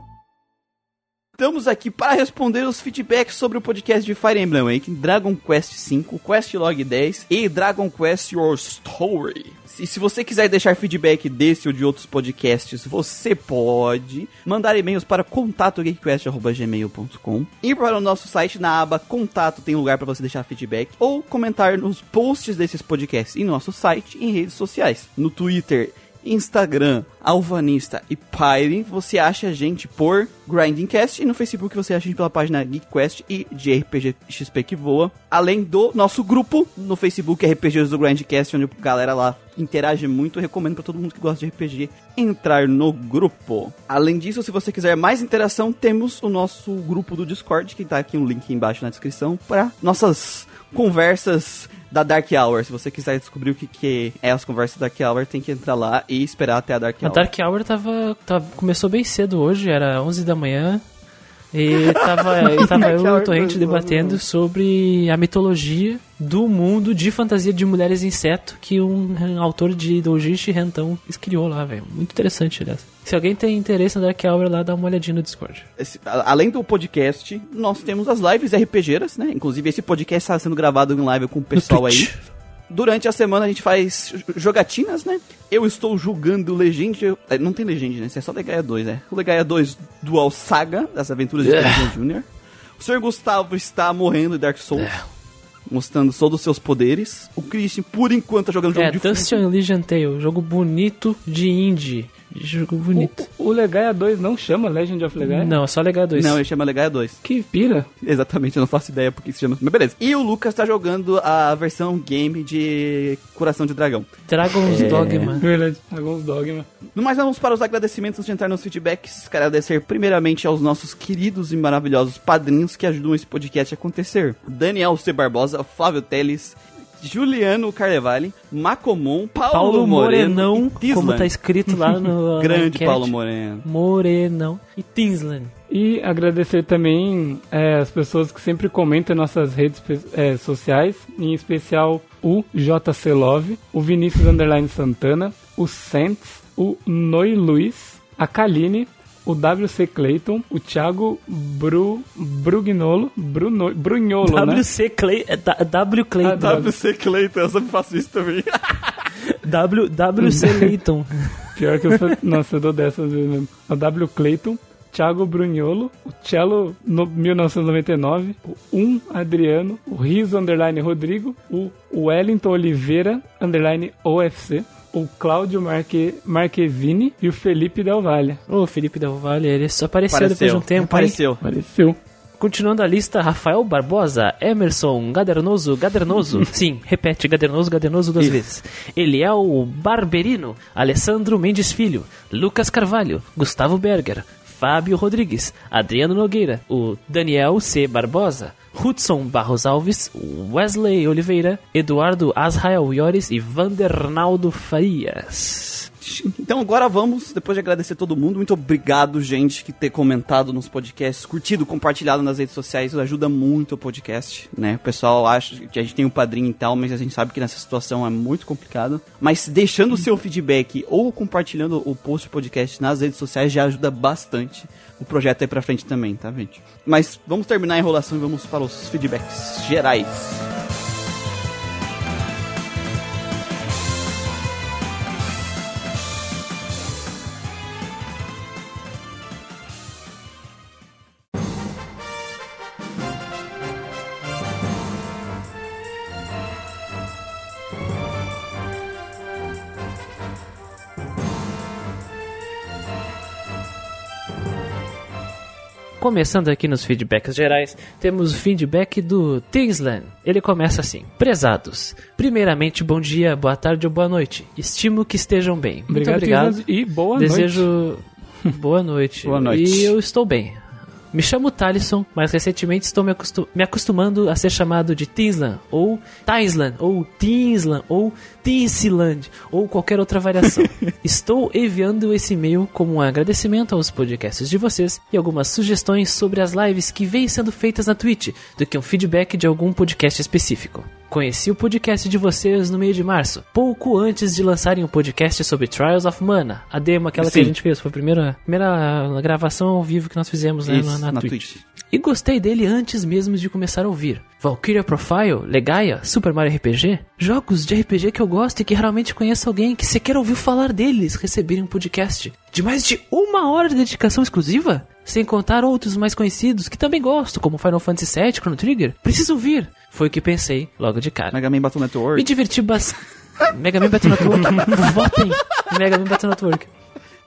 Estamos aqui para responder os feedbacks sobre o podcast de Fire Emblem Awakening, Dragon Quest V, Quest Log 10 e Dragon Quest Your Story. E se você quiser deixar feedback desse ou de outros podcasts, você pode mandar e-mails para contatogeekquest.gmail.com Ir para o nosso site, na aba Contato tem lugar para você deixar feedback ou comentar nos posts desses podcasts em nosso site e em redes sociais. No Twitter Instagram, Alvanista e Pyre, você acha a gente por Grindingcast e no Facebook você acha a gente pela página GeekQuest e de RPG XP que voa. Além do nosso grupo no Facebook RPGs do Grindcast, onde a galera lá interage muito. Recomendo para todo mundo que gosta de RPG entrar no grupo. Além disso, se você quiser mais interação, temos o nosso grupo do Discord, que tá aqui um link embaixo na descrição para nossas conversas da Dark Hour. Se você quiser descobrir o que, que é as conversas da Dark Hour, tem que entrar lá e esperar até a Dark A Hour. Dark Hour tava, tava- começou bem cedo hoje, era 11 da manhã. E tava, e tava eu e o Torrente debatendo sobre a mitologia do mundo de fantasia de mulheres inseto que um autor de Doujishi Rentão criou lá, velho. Muito interessante, aliás. Se alguém tem interesse na Dark Hour lá, dá uma olhadinha no Discord. Esse- a- além do podcast, nós temos as lives RPGeiras, né? Inclusive, esse podcast está sendo gravado em live com o pessoal aí. Durante a semana a gente faz jo- jogatinas, né? Eu estou jogando Legend. é, Não tem Legend, né? Isso é só Legaia 2, né? O Legaia 2 Dual Saga, das aventuras de Legend Jr. O Sr. Gustavo está morrendo em Dark Souls. Mostrando todos os seus poderes. O Christian, por enquanto, tá jogando jogo É, de Dustin Legion Tale, jogo bonito de indie. Jogo bonito. O, o Legaia 2 não chama Legend of Legaia? Não, é só Legaia 2. Não, ele chama Legaia 2. Que pira. Exatamente, eu não faço ideia porque se chama. Mas beleza. E o Lucas tá jogando a versão game de Coração de Dragão. Dragon's É. Dogma. Verdade. Alguns dogma. No mais, vamos para os agradecimentos antes de entrar nos feedbacks. Quero agradecer primeiramente aos nossos queridos e maravilhosos padrinhos que ajudam esse podcast a acontecer: Daniel C. Barbosa, Flávio Teles, Juliano Carlevale, Macomon, Paulo, Paulo Moreno, Morenão, e Tislan. como tá escrito lá no. Grande enquete. Paulo Moreno. Morenão. E Tinslan. E agradecer também é, as pessoas que sempre comentam em nossas redes é, sociais, em especial o JC Love, o Vinícius Underline Santana, o Sents, o Noi Luiz, a Kaline, o WC Clayton, o Thiago Bru, Brugnolo, Bruno, Brunholo, né? WC Clay. é, da- W Clayton. Ah. WC Clayton, eu sempre faço isso também. W, WC Layton. Pior que eu sou... Nossa, eu dou dessas vezes mesmo. O W Clayton, Thiago Brunholo, o Cello no 1999, o 1 Adriano, o Riso Underline Rodrigo, o Wellington Oliveira Underline OFC, o Cláudio Marque, Marquezine e o Felipe Del Valle. Ô, Felipe Del Valle, ele só apareceu, depois de um tempo, hein? Apareceu. Apareceu. Continuando a lista, Rafael Barbosa, Emerson, Gadernoso, Gadernoso. Sim, repete, Gadernoso, Gadernoso duas Isso. vezes. Eliel Barberino, Alessandro Mendes Filho, Lucas Carvalho, Gustavo Berger, Fábio Rodrigues, Adriano Nogueira, o Daniel C. Barbosa, Hudson Barros Alves, Wesley Oliveira, Eduardo Azrael Iores e Vandernaldo Farias. Então agora vamos, depois de agradecer todo mundo, muito obrigado, gente, que ter comentado nos podcasts, curtido, compartilhado nas redes sociais, isso ajuda muito o podcast, né? O pessoal acha que a gente tem um padrinho e tal, mas a gente sabe que nessa situação é muito complicado. Mas deixando o seu feedback ou compartilhando o post do podcast nas redes sociais já ajuda bastante o projeto aí pra frente também, tá, gente? Mas vamos terminar a enrolação e vamos para os feedbacks gerais. Começando aqui nos feedbacks gerais, temos o feedback do Tinsland. Ele começa assim: Prezados, primeiramente, bom dia, boa tarde ou boa noite. Estimo que estejam bem. Muito Obrigado, obrigado. Tisland, e boa noite. Desejo boa noite. Boa noite. E eu estou bem. Me chamo Talisson, mas recentemente estou me, acostu- me acostumando a ser chamado de Tinsland, ou Taisland, ou Tinsland, ou Tinsiland, ou qualquer outra variação. estou enviando esse e-mail como um agradecimento aos podcasts de vocês e algumas sugestões sobre as lives que vêm sendo feitas na Twitch, do que um feedback de algum podcast específico. Conheci o podcast de vocês no meio de março, pouco antes de lançarem o podcast sobre Trials of Mana, a demo, aquela que Sim. a gente fez, foi a primeira, primeira gravação ao vivo que nós fizemos né, Isso, na, na na Twitch. Twitch. E gostei dele antes mesmo de começar a ouvir. Valkyria Profile, Legaia, Super Mario RPG, jogos de RPG que eu gosto e que raramente conheço alguém que sequer ouviu falar deles receberem um podcast de mais de uma hora de dedicação exclusiva? Sem contar outros mais conhecidos que também gosto, como Final Fantasy VII, Chrono Trigger. Preciso ouvir! Foi o que pensei logo de cara. Mega Man Battle Network. Me diverti bastante. Mega Man Battle Network. Votem Mega Man Battle Network.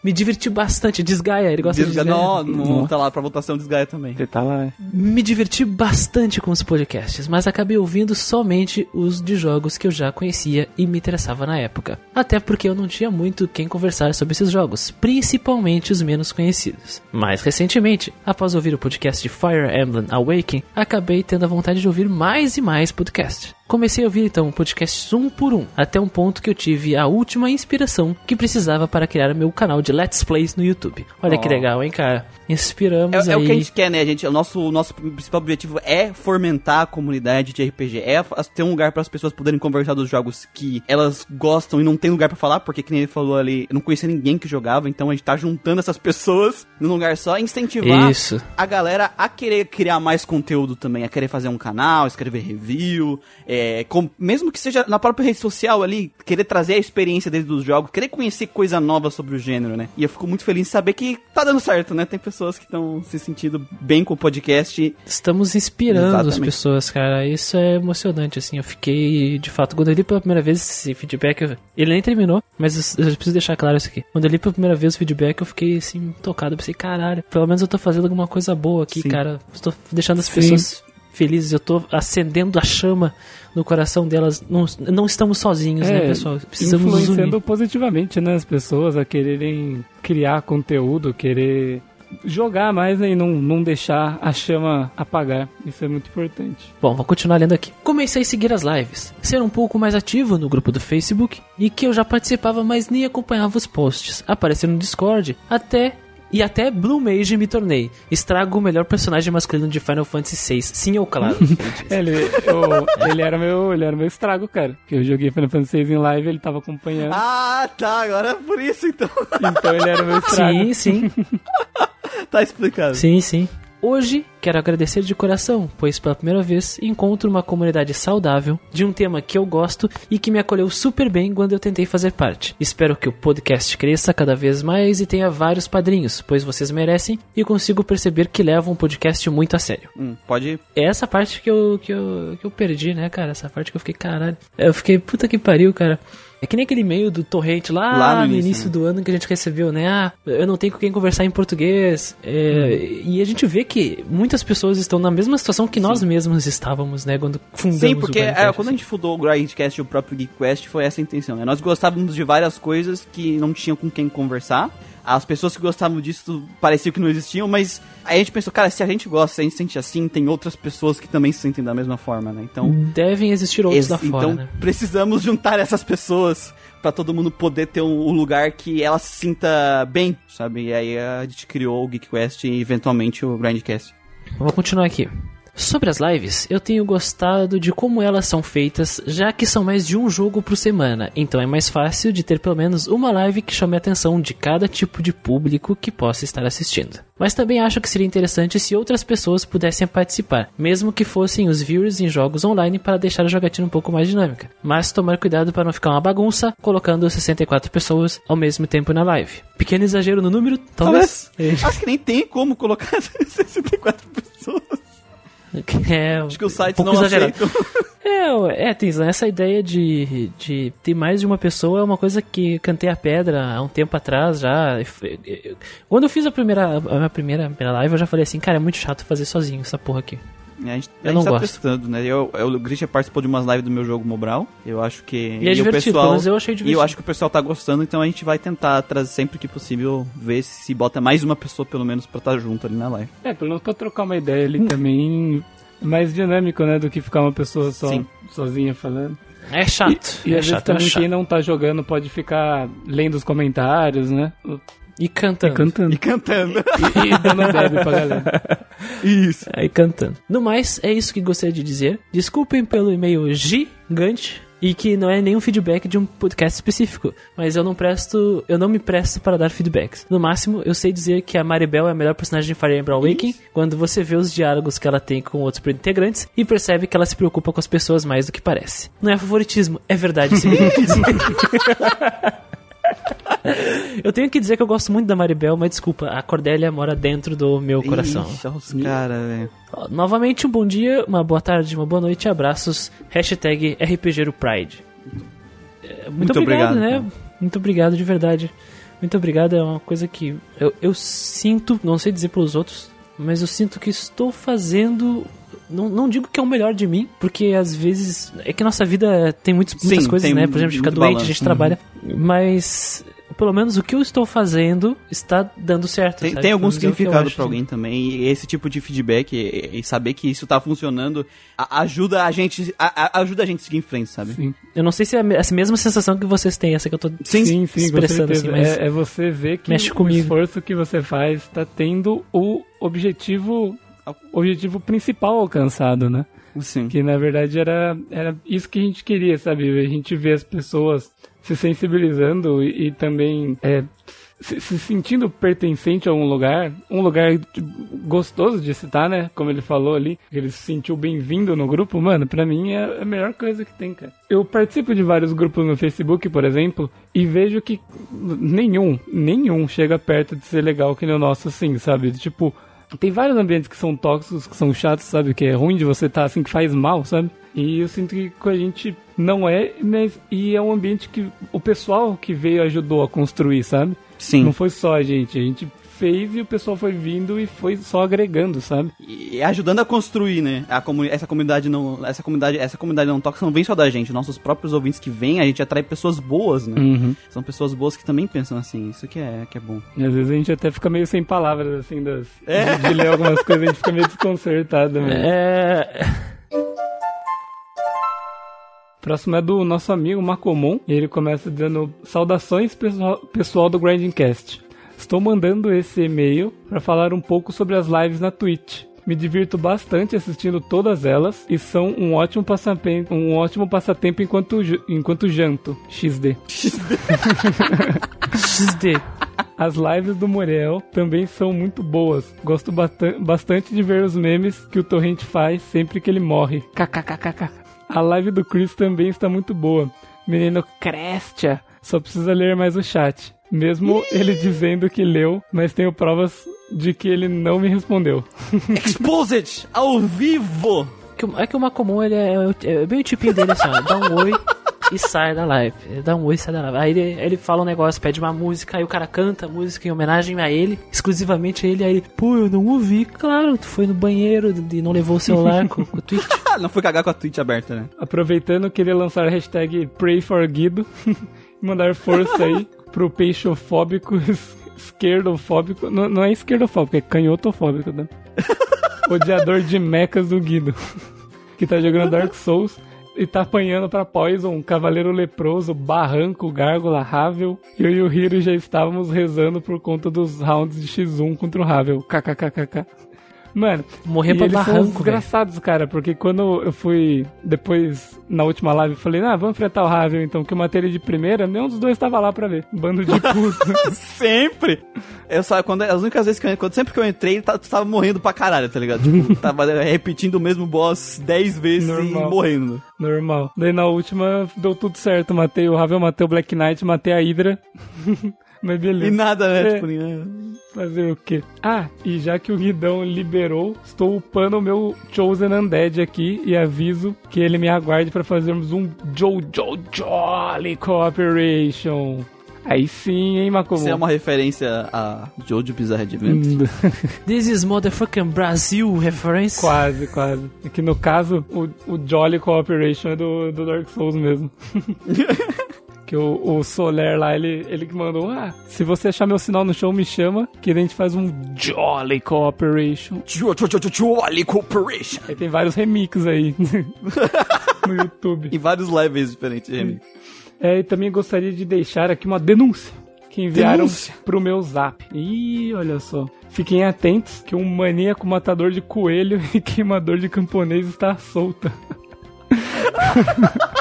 Me diverti bastante. Desgaia, ele gosta Desga... de desgaia. Não, não tá lá pra votação desgaia também. Você tá lá. Me diverti bastante com os podcasts, mas acabei ouvindo somente os de jogos que eu já conhecia e me interessava na época. Até porque eu não tinha muito quem conversar sobre esses jogos, principalmente os menos conhecidos. Mais recentemente, após ouvir o podcast de Fire Emblem Awakening, acabei tendo a vontade de ouvir mais e mais podcasts. Comecei a ouvir então podcasts um por um, até um ponto que eu tive a última inspiração que precisava para criar meu canal de Let's Plays no YouTube. Olha que Oh. legal, hein, cara? Inspiramos É, é aí. o que a gente quer, né, gente? O nosso, o nosso principal objetivo é fomentar a comunidade de RPG, é ter um lugar para as pessoas poderem conversar dos jogos que elas gostam e não tem lugar pra falar, porque que nem ele falou ali, eu não conhecia ninguém que jogava, então a gente tá juntando essas pessoas num lugar só, incentivar Isso. a galera a querer criar mais conteúdo também, a querer fazer um canal, escrever review, é, com- mesmo que seja na própria rede social ali, querer trazer a experiência deles dos jogos, querer conhecer coisa nova sobre o gênero, né? E eu fico muito feliz de saber que tá dando certo, né? Tem pessoas que estão se sentindo bem com o podcast. Estamos inspirando as Exatamente. pessoas, cara. Isso é emocionante, assim. Eu fiquei, de fato, quando eu li pela primeira vez esse feedback, eu- ele nem terminou, mas eu eu preciso deixar claro isso aqui. Quando eu li pela primeira vez o feedback, eu fiquei, assim, tocado. Eu pensei, caralho, pelo menos eu tô fazendo alguma coisa boa aqui, Sim. cara. Estou deixando as Sim. pessoas felizes. Eu tô acendendo a chama no coração delas. Não, não estamos sozinhos, né, pessoal? Precisamos nos unir. influenciando positivamente, né, as pessoas a quererem criar conteúdo, querer jogar mais né, e não, não deixar a chama apagar. Isso é muito importante. Bom, vou continuar lendo aqui. Comecei a seguir as lives, ser um pouco mais ativo no grupo do Facebook e que eu já participava, mas nem acompanhava os posts. Aparecer no Discord, até e até Blue Mage me tornei. Estrago o melhor personagem masculino de Final Fantasy VI. Sim ou claro? Ele, eu- ele, era meu, ele era meu estrago, cara. Que eu joguei Final Fantasy VI em live, ele tava acompanhando. Ah, tá, agora é por isso então. Então ele era meu estrago. sim, sim, tá explicado. sim, sim. Hoje quero agradecer de coração, pois pela primeira vez encontro uma comunidade saudável de um tema que eu gosto e que me acolheu super bem quando eu tentei fazer parte. Espero que o podcast cresça cada vez mais e tenha vários padrinhos, pois vocês merecem e consigo perceber que levam o podcast muito a sério. Hum, pode. É essa parte que eu, que, eu, que eu perdi, né, cara? Essa parte que eu fiquei, caralho. Eu fiquei, puta que pariu, cara. É que nem aquele e-mail do Torrente lá, Lá no no início, início né? do ano que a gente recebeu, né? Ah, eu não tenho com quem conversar em português. É, E a gente vê que muitas pessoas estão na mesma situação que nós mesmos estávamos, né? Quando fundamos Sim, o porque Grindcast, é, quando a gente fundou o Grindcast e o próprio GeekQuest, foi essa a intenção, né? Nós gostávamos de várias coisas que não tinham com quem conversar. As pessoas que gostavam disso pareciam que não existiam, mas aí a gente pensou, cara, se a gente gosta, se a gente sente assim, tem outras pessoas que também se sentem da mesma forma, né? Então, Devem existir outros ex- lá fora, então né? precisamos juntar essas pessoas pra todo mundo poder ter um, lugar que ela se sinta bem, sabe? E aí a gente criou o GeekQuest e eventualmente o Grindcast. Vou continuar aqui. Sobre as lives, eu tenho gostado de como elas são feitas, já que são mais de um jogo por semana, então é mais fácil de ter pelo menos uma live que chame a atenção de cada tipo de público que possa estar assistindo. Mas também acho que seria interessante se outras pessoas pudessem participar, mesmo que fossem os viewers em jogos online para deixar a jogatina um pouco mais dinâmica. Mas tomar cuidado para não ficar uma bagunça, colocando 64 pessoas ao mesmo tempo na live. Pequeno exagero no número, talvez. Talvez. Acho que nem tem como colocar 64 pessoas. É, Acho que os sites um não exagerado. aceitam. É, é, Tenzan, essa ideia de, de ter mais de uma pessoa é uma coisa que cantei a pedra há um tempo atrás já. Quando eu fiz a primeira, a minha primeira, primeira live, eu já falei assim, cara, é muito chato fazer sozinho essa porra aqui. A gente, Eu a não gente tá gosto. testando, né? Eu, eu, o Grisha participou de umas lives do meu jogo Mobral. Eu acho que. E é o divertido, pessoal, menos eu achei E divertido. eu acho que o pessoal tá gostando, então a gente vai tentar trazer sempre que possível, ver se bota mais uma pessoa, pelo menos, pra estar junto ali na live. É, pelo menos pra trocar uma ideia ali também. Mais dinâmico, né? Do que ficar uma pessoa só Sim. sozinha falando. É chato. E é às vezes chato, é também chato. quem não tá jogando pode ficar lendo os comentários, né? E cantando. Cantando. E cantando. E, e dando bebe pra galera. Isso. Aí cantando. No mais, é isso que gostaria de dizer. Desculpem pelo e-mail gigante e que não é nenhum feedback de um podcast específico, mas eu não presto, eu não me presto para dar feedbacks. No máximo, eu sei dizer que a Maribel é a melhor personagem de Fire Emblem Awakening quando você vê os diálogos que ela tem com outros integrantes e percebe que ela se preocupa com as pessoas mais do que parece. Não é favoritismo, é verdade sim. Eu tenho que dizer que eu gosto muito da Maribel, mas desculpa, a Cordélia mora dentro do meu coração. Ixi, os caras, velho. Novamente, um bom dia, uma boa tarde, uma boa noite, abraços, hashtag RPGero Pride. É, Muito, Muito obrigado, obrigado, né? Muito obrigado, de verdade. Muito obrigado, é uma coisa que eu, eu sinto, não sei dizer pelos outros, mas eu sinto que estou fazendo. Não, não digo que é o melhor de mim, porque às vezes. É que nossa vida tem muitos, muitas Sim, coisas, tem né? Por exemplo, a gente fica doente, a balanço. gente Uhum. trabalha. Mas. Pelo menos o que eu estou fazendo está dando certo. Tem, sabe? tem algum é o que eu significado pra alguém também, e esse tipo de feedback e, e saber que isso tá funcionando a- ajuda a gente a- a- ajuda a gente a seguir em frente, sabe? Sim, Eu não sei se é a mesma sensação que vocês têm, essa que eu tô sim, sim, com expressando assim, mas é, é você ver que mexe o esforço que você faz tá tendo o objetivo, objetivo principal alcançado, né? Sim. Que na verdade era, era isso que a gente queria, sabe? A gente vê as pessoas se sensibilizando e, e também é, se, se sentindo pertencente a um lugar, um lugar gostoso de citar, né? Como ele falou ali, que ele se sentiu bem-vindo no grupo, mano, pra mim é a melhor coisa que tem, cara. Eu participo de vários grupos no Facebook, por exemplo, e vejo que nenhum, nenhum chega perto de ser legal que nem o nosso, assim, sabe? Tipo, tem vários ambientes que são tóxicos, que são chatos, sabe? Que é ruim de você estar assim, que faz mal, sabe? E eu sinto que com a gente não é, mas e é um ambiente que o pessoal que veio ajudou a construir, sabe? Sim. Não foi só a gente, a gente fez e o pessoal foi vindo e foi só agregando, sabe? E ajudando a construir, né? A comuni essa comunidade não. Essa comunidade, essa comunidade não tóxica não vem só da gente. Nossos próprios ouvintes que vêm, a gente atrai pessoas boas, né? Uhum. São pessoas boas que também pensam assim. Isso que é, que é bom. E às vezes a gente até fica meio sem palavras, assim, das, de, de ler algumas coisas, a gente fica meio desconcertado mesmo. É. Próximo é do nosso amigo Macomon. E ele começa dizendo: Saudações, pessoal, pessoal do Grinding Cast. Estou mandando esse e-mail para falar um pouco sobre as lives na Twitch. Me divirto bastante assistindo todas elas e são um ótimo passatempo, um ótimo passatempo enquanto, ju- enquanto janto. XD. XD. As lives do Muriel também são muito boas. Gosto basta- bastante de ver os memes que o Torrent faz sempre que ele morre. KKKKK. A live do Chris também está muito boa. Menino Crestia. Só precisa ler mais o chat. Mesmo ele dizendo que leu, mas tenho provas de que ele não me respondeu. Exposed! Ao vivo! É que o Macomon, ele é, é bem o tipinho dele assim, ó. Dá um oi e sai da live. Ele dá um oi e sai da live. Aí ele, ele fala um negócio, pede uma música, aí o cara canta a música em homenagem a ele, exclusivamente a ele. Aí ele, pô, eu não ouvi. Claro, tu foi no banheiro e não levou o celular com, com o tweet. Ah, não foi cagar com a Twitch aberta, né? Aproveitando, queria lançar a hashtag PrayForGuido e mandar força aí pro peixofóbico, es- esquerdofóbico. Não, não é esquerdofóbico, é canhotofóbico, né? Odiador de mechas do Guido. Que tá jogando Dark Souls e tá apanhando pra Poison, Cavaleiro Leproso, Barranco, Gárgula, Ravel. Eu e o Hiro já estávamos rezando por conta dos rounds de X1 contra o Ravel. KKKKK. Mano, Morrer pra são barranco, uns desgraçados, cara, porque quando eu fui depois na última live, eu falei, ah, vamos enfrentar o Ravel então, que eu matei ele de primeira, nenhum dos dois tava lá pra ver. Bando de puto. Sempre! Eu só, quando, as únicas vezes que eu, quando, sempre que eu entrei, ele tá- tava morrendo pra caralho, tá ligado? Tipo, tava repetindo o mesmo boss 10 vezes Normal. e morrendo. Normal. Daí na última deu tudo certo. Matei o Ravel, matei o Black Knight, matei a Hydra. Mas beleza. E nada, né? É. Tipo, nem- Fazer o quê? Ah, e já que o Guidão liberou, estou upando o meu Chosen Undead aqui e aviso que ele me aguarde para fazermos um Jojo Jolly Cooperation. Aí sim, hein, Macomo? Isso é uma referência a Jojo Bizarre Adventure. This is motherfucking Brasil reference. quase, quase. É que no caso, o, o Jolly Cooperation é do, do Dark Souls mesmo. que o, o Soler lá, ele, ele que mandou, ah, se você achar meu sinal no show, me chama, que a gente faz um Jolly Cooperation. Jolly Corporation. Aí tem vários remixes aí no YouTube. Em vários levels diferentes, Remy. É, e também gostaria de deixar aqui uma denúncia que enviaram Denúncia? pro meu zap. Ih, olha só. Fiquem atentos que um maníaco matador de coelho e queimador de camponês está solta.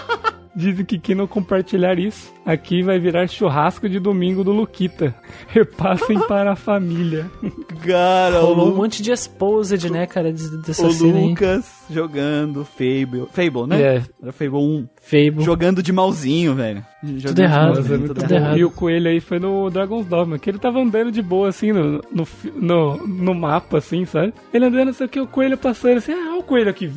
Dizem que quem não compartilhar isso, aqui vai virar churrasco de domingo do Luquita. Repassem para a família. Cara, o, Rolou um Lu- monte de exposed, né, cara, de- dessa o cena aí. Lucas jogando Fable. Fable, né? É. Era Fable 1. Fable. Jogando de malzinho, velho. Jogando de errado, malzinho, muito tudo bom. errado. E o coelho aí foi no Dragon's Dogma, que ele tava andando de boa, assim, no, no, fi- no, no mapa, assim, sabe? Ele andando, sei o que, o coelho passando, assim, ah, o coelho aqui,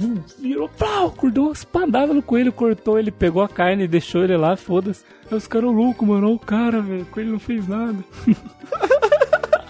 virou, plau, acordou uma espadada no coelho, cortou ele, pegou a carne e deixou ele lá, foda-se. Aí os caras loucos, mano, olha o cara, velho, o coelho não fez nada.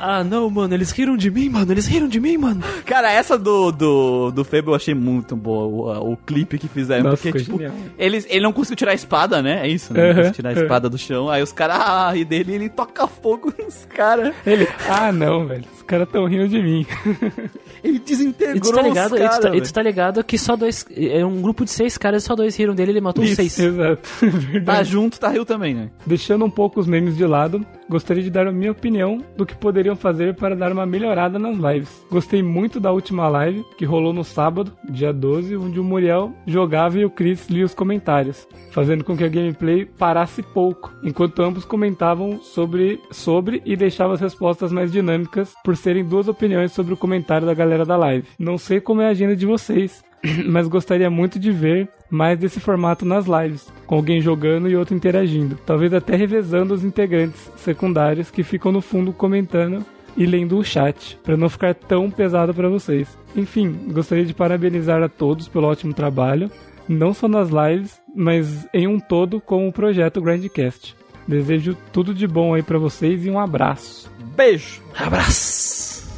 Ah, não, mano, eles riram de mim, mano, eles riram de mim, mano. Cara, essa do, do, do Fable eu achei muito boa, o, o clipe que fizeram. Nossa, porque, tipo, genial. eles, ele não conseguiu tirar a espada, né? É isso, né? Não Aham, conseguiu tirar a espada do chão. Aí os caras, ah, e dele, ele toca fogo nos caras. Ele, ah, não, velho, os caras tão rindo de mim. Ele E desintegrou tá os ligado, e caras, tu tá, e tu tá ligado que só dois. É um grupo de seis caras e só dois riram dele, ele matou os seis. Exato, verdade. Tá junto, tá rio também, né? Deixando um pouco os memes de lado, gostaria de dar a minha opinião do que poderiam fazer para dar uma melhorada nas lives. Gostei muito da última live, que rolou no sábado, dia 12, onde o Muriel jogava e o Chris lia os comentários, fazendo com que a gameplay parasse pouco, enquanto ambos comentavam sobre, sobre e deixavam as respostas mais dinâmicas por serem duas opiniões sobre o comentário da galera da live. Não sei como é a agenda de vocês, mas gostaria muito de ver mais desse formato nas lives, com alguém jogando e outro interagindo. Talvez até revezando os integrantes secundários que ficam no fundo comentando e lendo o chat, para não ficar tão pesado para vocês. Enfim, gostaria de parabenizar a todos pelo ótimo trabalho, não só nas lives, mas em um todo com o projeto Grandcast. Desejo tudo de bom aí para vocês e um abraço. Beijo. Abraço!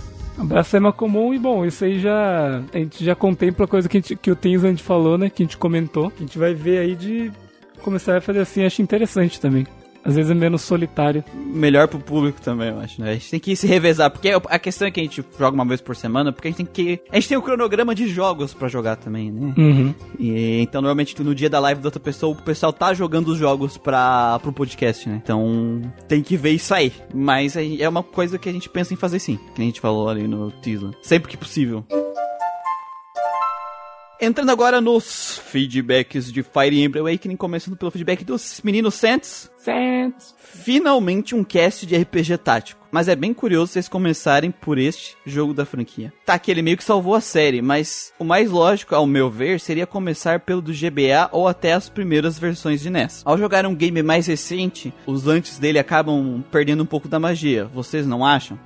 É mais comum e bom, isso aí já. A gente já contempla a coisa que, gente, que o Tenzan falou, né? Que a gente comentou. A gente vai ver aí de começar a fazer assim, acho interessante também. Às vezes é menos solitário. Melhor pro público também, eu acho, né? A gente tem que se revezar, porque a questão é que a gente joga uma vez por semana, porque a gente tem que... A gente tem o cronograma de jogos pra jogar também, né? Uhum. E, então, normalmente, no dia da live da outra pessoa, o pessoal tá jogando os jogos pra, pro podcast, né? Então, tem que ver isso aí. Mas é uma coisa que a gente pensa em fazer sim, que a gente falou ali no teaser. Sempre que possível. Entrando agora nos feedbacks de Fire Emblem Awakening, começando pelo feedback dos meninos Saints. Finalmente um cast de RPG tático. Mas é bem curioso vocês começarem por este jogo da franquia. Tá, que ele meio que salvou a série, mas o mais lógico, ao meu ver, seria começar pelo do GBA ou até as primeiras versões de NES. Ao jogar um game mais recente, os antes dele acabam perdendo um pouco da magia. Vocês não acham?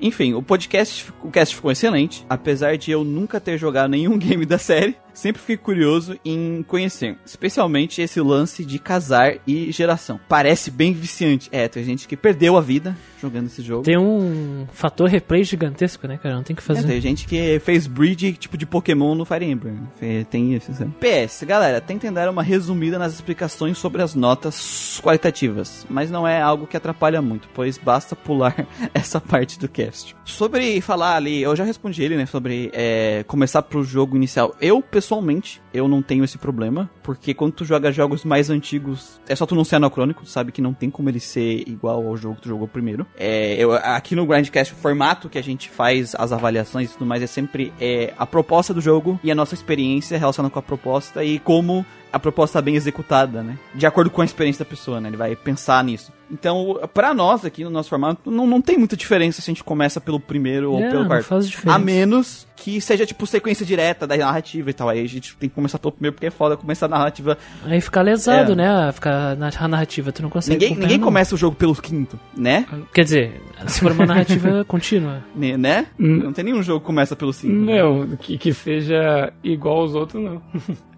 Enfim, o podcast, o cast ficou excelente, apesar de eu nunca ter jogado nenhum game da série. Sempre fiquei curioso em conhecer, especialmente esse lance de casar e geração. Parece bem viciante. É, tem gente que perdeu a vida jogando esse jogo. Tem um fator replay gigantesco, né, cara? Não tem o que É, fazer. tem gente que fez breed tipo de Pokémon no Fire Emblem. Tem isso, sabe? PS, galera, tentem dar uma resumida nas explicações sobre as notas qualitativas, mas não é algo que atrapalha muito, pois basta pular essa parte do cast. Sobre falar ali, eu já respondi ele, né, sobre é, começar pro jogo inicial. Eu, pessoalmente, eu não tenho esse problema, porque quando tu joga jogos mais antigos, é só tu não ser anacrônico, tu sabe que não tem como ele ser igual ao jogo que tu jogou primeiro. É, eu, aqui no Grindcast, o formato que a gente faz as avaliações e tudo mais é sempre é, a proposta do jogo e a nossa experiência relacionada com a proposta e como a proposta tá bem executada, né? De acordo com a experiência da pessoa, né? Ele vai pensar nisso. Então, pra nós aqui no nosso formato, não, não tem muita diferença se a gente começa pelo primeiro ou É, pelo não quarto. faz diferença. A menos que seja, tipo, sequência direta da narrativa e tal. Aí a gente tem que começar pelo primeiro, porque é foda começar a narrativa. Aí fica lesado, É. né? Ficar na a narrativa, tu não consegue. Ninguém, ninguém não. começa o jogo pelo quinto, né? Quer dizer, se for uma narrativa contínua. Ne- Né? Hum. Não tem nenhum jogo que começa pelo cinco. né? Não, que, que seja igual aos outros, não.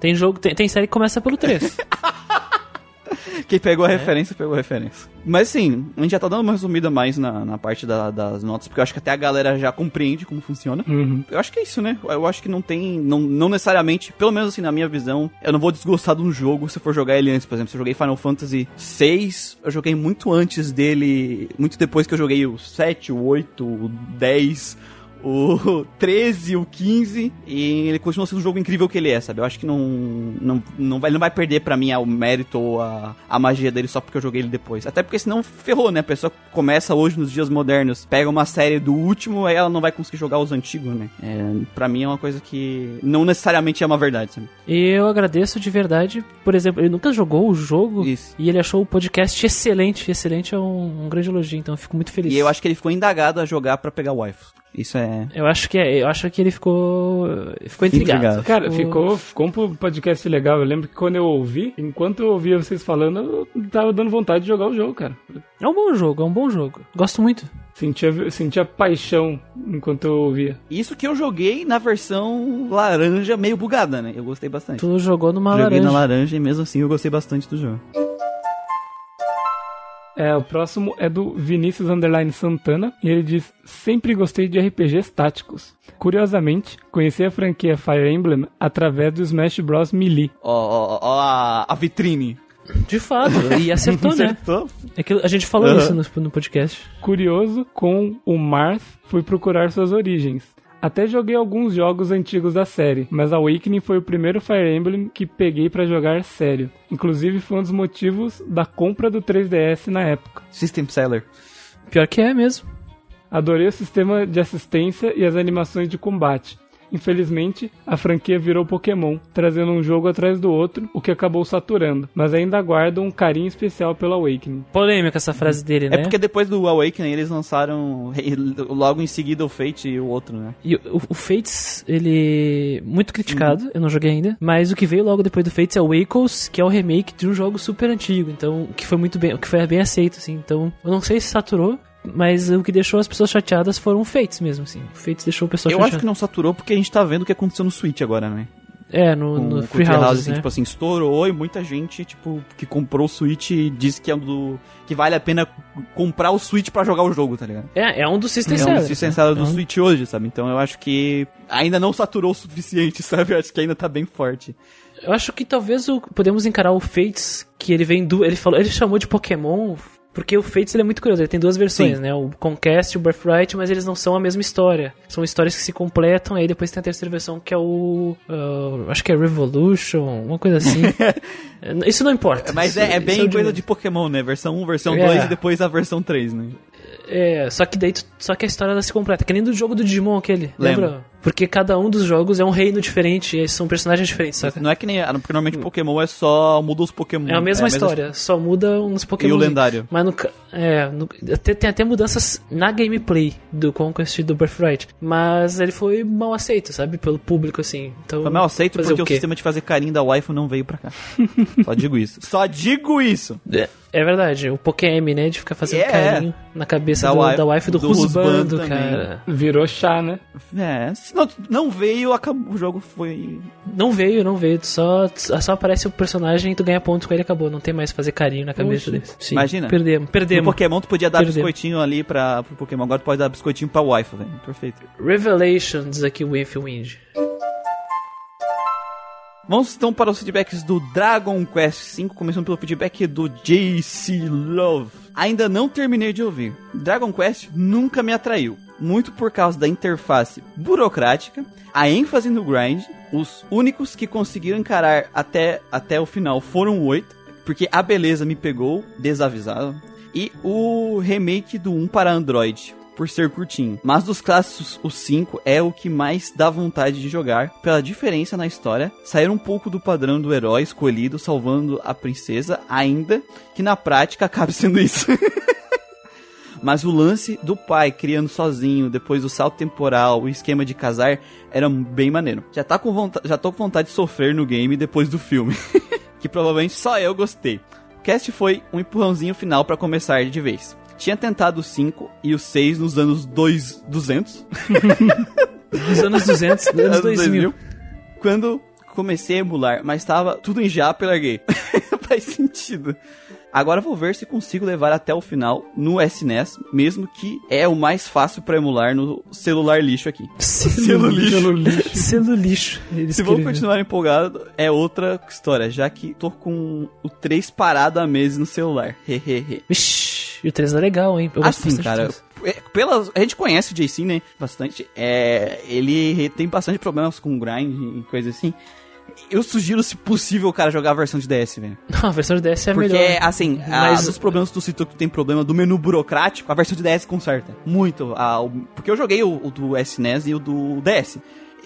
Tem jogo, tem, tem série que começa pelo 3. Quem pegou É. a referência, pegou a referência. Mas sim, a gente já tá dando uma resumida mais na, na parte da- das notas, porque eu acho que até a galera já compreende como funciona. Uhum. Eu acho que é isso, né? Eu acho que não tem. Não, não necessariamente, pelo menos assim, na minha visão, eu não vou desgostar de um jogo se eu for jogar ele antes. Por exemplo, se eu joguei Final Fantasy VI, eu joguei muito antes dele. Muito depois que eu joguei o 7, o 8, o 10. O 13, o 15, e ele continua sendo o jogo incrível que ele é, sabe? Eu acho que não, não, não, vai, não vai perder pra mim o mérito ou a, a magia dele só porque eu joguei ele depois. Até porque senão ferrou, né? A pessoa começa hoje nos dias modernos, pega uma série do último, aí ela não vai conseguir jogar os antigos, né? É, pra mim é uma coisa que não necessariamente é uma verdade, sabe? E eu agradeço de verdade. Por exemplo, ele nunca jogou o jogo Isso. e ele achou o podcast excelente. Excelente é um, um grande elogio, então eu fico muito feliz. E eu acho que ele ficou indagado a jogar pra pegar o wife. Isso é. Eu acho que é, eu acho que ele ficou ficou intrigado. Intrigado. Cara, O- ficou, ficou um podcast legal. Eu lembro que quando eu ouvi, enquanto eu ouvia vocês falando, eu tava dando vontade de jogar o jogo, cara. É um bom jogo, é um bom jogo. Gosto muito. Sentia, sentia paixão enquanto eu ouvia. Isso que eu joguei na versão laranja meio bugada, né? Eu gostei bastante. Tu jogou numa Joguei laranja. na laranja e mesmo assim eu gostei bastante do jogo. É, o próximo é do Vinícius Underline Santana e ele diz: Sempre gostei de RPGs táticos. Curiosamente, conheci a franquia Fire Emblem através do Smash Bros. Melee. Ó, ó, ó a, a vitrine. De fato, e acertou, né? Acertou? É que a gente falou Aham. isso no, no podcast. Curioso, com o Marth fui procurar suas origens. Até joguei alguns jogos antigos da série, mas Awakening foi o primeiro Fire Emblem que peguei pra jogar sério. Inclusive foi um dos motivos da compra do 3DS na época. System Seller. Pior que é mesmo. Adorei o sistema de assistência e as animações de combate. Infelizmente, a franquia virou Pokémon, trazendo um jogo atrás do outro, o que acabou saturando, mas ainda guardo um carinho especial pelo Awakening. Polêmica essa frase dele, né? É porque depois do Awakening eles lançaram logo em seguida o Fate e o outro, né? E o, o Fates, ele. Muito criticado, eu não joguei ainda. Mas o que veio logo depois do Fates é o Wakeles, que é o remake de um jogo super antigo. Então, que foi muito bem. que foi bem aceito, assim. Então, eu não sei se saturou. Mas o que deixou as pessoas chateadas foram o Fates mesmo, assim. O Fates deixou o pessoal Eu chateado. acho que não saturou porque a gente tá vendo o que aconteceu no Switch agora, né? É, no, Com, no Free Treehouse, House, assim, né? tipo assim, estourou e muita gente, tipo, que comprou o Switch disse que é um do. que vale a pena comprar o Switch pra jogar o jogo, tá ligado? É, é um dos System É um Sellers, dos System né? Sellers do É um- Switch hoje, sabe? Então eu acho que ainda não saturou o suficiente, sabe? Eu acho que ainda tá bem forte. Eu acho que talvez o, podemos encarar o Fates, que ele vem do. Ele falou, ele chamou de Pokémon. Porque o Fates é muito curioso, ele tem duas versões, Sim. né? O Conquest e o Birthright, mas eles não são a mesma história. São histórias que se completam, aí depois tem a terceira versão que é o. uh, acho que é Revolution, uma coisa assim. Isso não importa. Mas Isso- é, é bem coisa de Pokémon, né? Versão 1, versão É. 2 e depois a versão 3, né? É, só que daí só que a história ela se completa, que nem do jogo do Digimon aquele, Lembro. lembra? Porque cada um dos jogos é um reino diferente, e são personagens diferentes, saca? Não é que nem. Porque normalmente Pokémon é só. muda os Pokémon. É a mesma história, só muda uns Pokémon. E o lendário. Mas no, é, no- até- tem até mudanças na gameplay do Conquest e do Birthright. Mas ele foi mal aceito, sabe? Pelo público, assim. Então, Foi mal aceito porque o, quê? sistema de fazer carinho da waifu não veio pra cá. Só digo isso. Só digo isso. É, é verdade, o Pokémon, né? De ficar fazendo É. carinho na cabeça Da do, wife- da wife do, do Rusbando, cara. Virou chá, né? É, não, não veio, acabou, o jogo foi. Não veio, não veio. Só, só aparece o personagem e tu ganha pontos com ele e acabou. Não tem mais fazer carinho na cabeça dele. Sim, Imagina. Perdemos, No perdemos. Pokémon tu podia dar Perdemos. biscoitinho ali pra, pro Pokémon, agora tu pode dar biscoitinho pra waifu, velho. Perfeito. Revelations aqui, o Wind. Vamos então para os feedbacks do Dragon Quest V, começando pelo feedback do JC Love. Ainda não terminei de ouvir. Dragon Quest nunca me atraiu, muito por causa da interface burocrática, a ênfase no grind. Os únicos que conseguiram encarar até, até o final foram oito, porque a beleza me pegou desavisado. E o remake do 1 para Android. por ser curtinho. Mas dos clássicos, o 5 é o que mais dá vontade de jogar, pela diferença na história, sair um pouco do padrão do herói escolhido salvando a princesa, ainda que na prática acabe sendo isso. Mas o lance do pai criando sozinho, depois do salto temporal, o esquema de casar, era bem maneiro. Já, tá com vontade, já tô com vontade de sofrer no game depois do filme. que provavelmente só eu gostei. O cast foi um empurrãozinho final para começar de vez. Tinha tentado o 5 e o 6 nos anos 2, 200. Dos anos 200, dos anos 2000. Quando comecei a emular, mas tava tudo em japa e larguei. Faz sentido. Agora vou ver se consigo levar até o final no SNES, mesmo que é o mais fácil pra emular no celular lixo aqui. Selo lixo. Selo lixo. Eles Se vou queriam- continuar empolgado, é outra história, já que tô com o 3 parado há meses no celular. Hehehe. Vixe, e o 3 é legal, hein? Eu Assim, cara, do 3. é, pelas, a gente conhece o JC, né? Bastante. É, ele tem bastante problemas com grind e coisa assim. Eu sugiro, se possível, o cara jogar a versão de DS, velho. Não, a versão de DS é Porque, melhor. assim, Mas- a, os problemas que tu citou que tem problema do menu burocrático, a versão de DS conserta. Muito. A, o- porque eu joguei o, o do SNES e o do DS.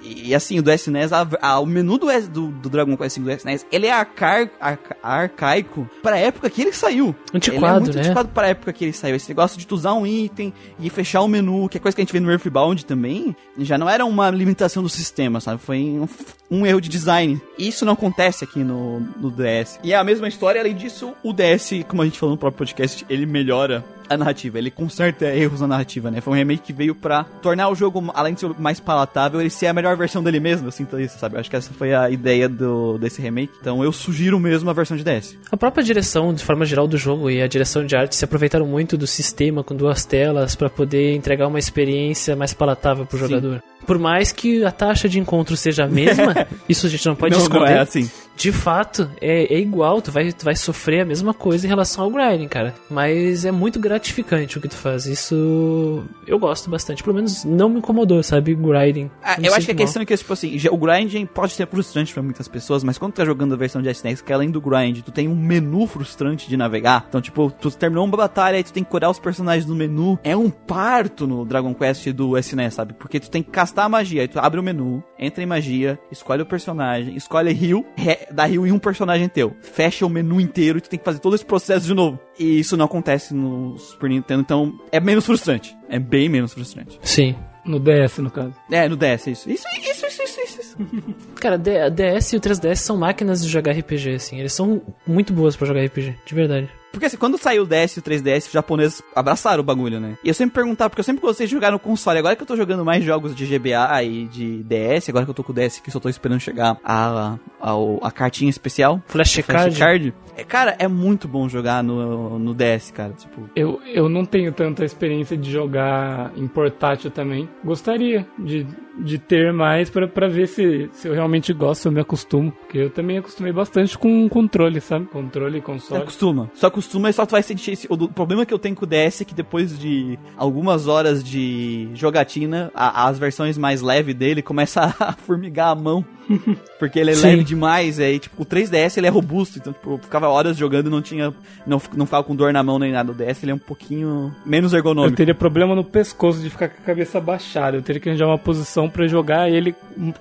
E, assim, o do SNES, a, a- o menu do, S- do, do Dragon Quest V do SNES, ele é arcar, arca- arcaico pra época que ele saiu. Antiquado, ele é muito né? antiquado pra época que ele saiu. Esse negócio de tu usar um item e fechar o menu, que é coisa que a gente vê no Earthbound também, já não era uma limitação do sistema, sabe? Foi um, um erro de design. Isso não acontece aqui no, no DS. E é a mesma história, além disso, o DS, como a gente falou no próprio podcast, ele melhora a narrativa, ele conserta erros na narrativa, né? Foi um remake que veio pra tornar o jogo, além de ser mais palatável, ele ser a melhor versão dele mesmo, eu sinto isso, sabe? Eu acho que essa foi a ideia do, desse remake. Então eu sugiro mesmo a versão de DS. A própria direção, de forma geral, do jogo e a direção de arte se aproveitaram muito do sistema com duas telas pra poder entregar uma experiência mais palatável pro Sim. jogador. Por mais que a taxa de encontro seja a mesma, isso a gente não pode não, esconder. não é assim. De fato, é, é igual, tu vai, tu vai sofrer a mesma coisa em relação ao grinding, cara. Mas é muito gratificante o que tu faz. Isso eu gosto bastante. Pelo menos não me incomodou, sabe? Grinding. Ah, eu acho que a mal. questão é que, tipo assim, o grinding pode ser frustrante pra muitas pessoas, mas quando tu tá jogando a versão de SNES, que além do grind, tu tem um menu frustrante de navegar. Então, tipo, tu terminou uma batalha e tu tem que curar os personagens no menu. É um parto no Dragon Quest do SNES, sabe? Porque tu tem que castar a magia. Aí tu abre o menu, entra em magia, escolhe o personagem, escolhe heal, re- dá heal em um personagem teu. Fecha o menu inteiro e tu tem que fazer todo esse processo de novo. E isso não acontece no Super Nintendo, então é menos frustrante. É bem menos frustrante. Sim. No DS, no caso. É, no DS, isso. Isso, isso, isso, isso, isso. isso. Cara, DS e o 3DS são máquinas de jogar RPG, assim. Eles são muito boas pra jogar RPG, de verdade. Porque assim, quando saiu o DS e o 3DS, os japoneses abraçaram o bagulho, né? E eu sempre perguntava, porque eu sempre gostei de jogar no console. Agora que eu tô jogando mais jogos de GBA e de DS, agora que eu tô com o DS que só tô esperando chegar a, a, a cartinha especial. Flashcard. Flashcard. É, cara, é muito bom jogar no, no DS, cara. Tipo, Eu, eu não tenho tanta experiência de jogar em portátil também. Gostaria de, de ter mais pra, pra ver se, se eu realmente gosto, se eu me acostumo. Porque eu também acostumei bastante com controle, sabe? Controle e Você console. acostuma. Só acostuma e só tu vai sentir esse. O problema que eu tenho com o DS é que depois de algumas horas de jogatina, a- as versões mais leves dele começa a formigar a mão. Porque ele é Sim. leve demais, aí, tipo, o 3DS ele é robusto, então, tipo, eu ficava horas jogando e não tinha. Não, não ficava com dor na mão nem nada. O DS ele é um pouquinho menos Eu ergonômico. teria problema no pescoço de ficar com a cabeça baixada. Eu teria que arranjar uma posição pra jogar ele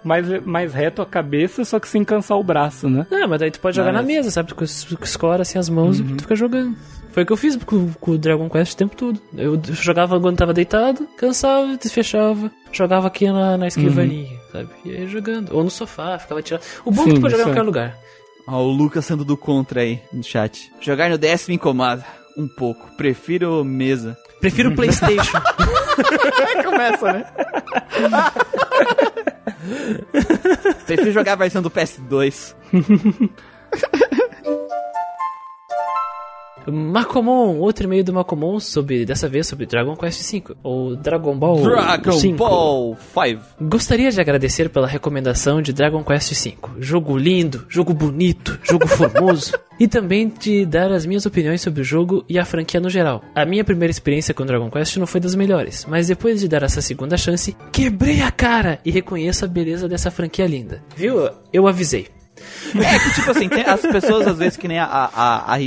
mais, mais reto a cabeça, só que sem cansar o braço, né? Ah, mas daí tu pode jogar Mas- na mesa, sabe? Tu es- tu escora assim as mãos e tu fica jogando. Foi o que eu fiz com, com o Dragon Quest o tempo todo. Eu jogava quando tava deitado, cansava, desfechava, jogava aqui na, na escrivaninha, sabe? E aí jogando. Ou no sofá, ficava tirando. O bom é que Sim, tu pode jogar em qualquer lugar. Ó, o Lucas sendo do contra aí no chat. Jogar no DS me incomoda. Um pouco. Prefiro mesa. Prefiro o Playstation. Começa, né? Prefiro jogar a versão do PS2. Macomon, outro e-mail do Macomon sobre, dessa vez sobre Dragon Quest V, ou Dragon Ball Dragon 5. Ball 5. Gostaria de agradecer pela recomendação de Dragon Quest V. Jogo lindo, jogo bonito, jogo formoso. e também de dar as minhas opiniões sobre o jogo e a franquia no geral. A minha primeira experiência com Dragon Quest não foi das melhores, mas depois de dar essa segunda chance, quebrei a cara e reconheço a beleza dessa franquia linda. Viu? Eu avisei. É que, tipo assim, as pessoas, às vezes, que nem a, a, a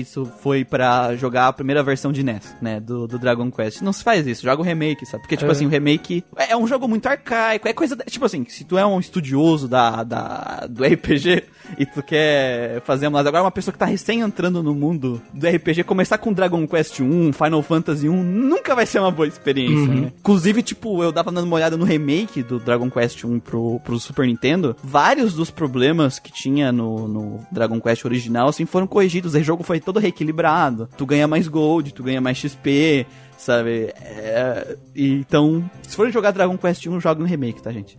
foi pra jogar a primeira versão de NES, né? Do, do Dragon Quest. Não se faz isso, joga o remake, sabe? Porque, tipo É. assim, o remake é é um jogo muito arcaico, é coisa. Tipo assim, se tu é um estudioso da, da, do RPG e tu quer fazer uma. Agora, uma pessoa que tá recém entrando no mundo do RPG, começar com Dragon Quest 1, Final Fantasy 1, nunca vai ser uma boa experiência, né? Inclusive, tipo, eu dava dando uma olhada no remake do Dragon Quest 1 pro, pro Super Nintendo. Vários dos problemas que tinha no, no Dragon Quest original, assim, foram corrigidos. O jogo foi todo reequilibrado. Tu ganha mais gold, tu ganha mais XP, sabe? É, então, se for jogar Dragon Quest 1, joga no remake, tá, gente?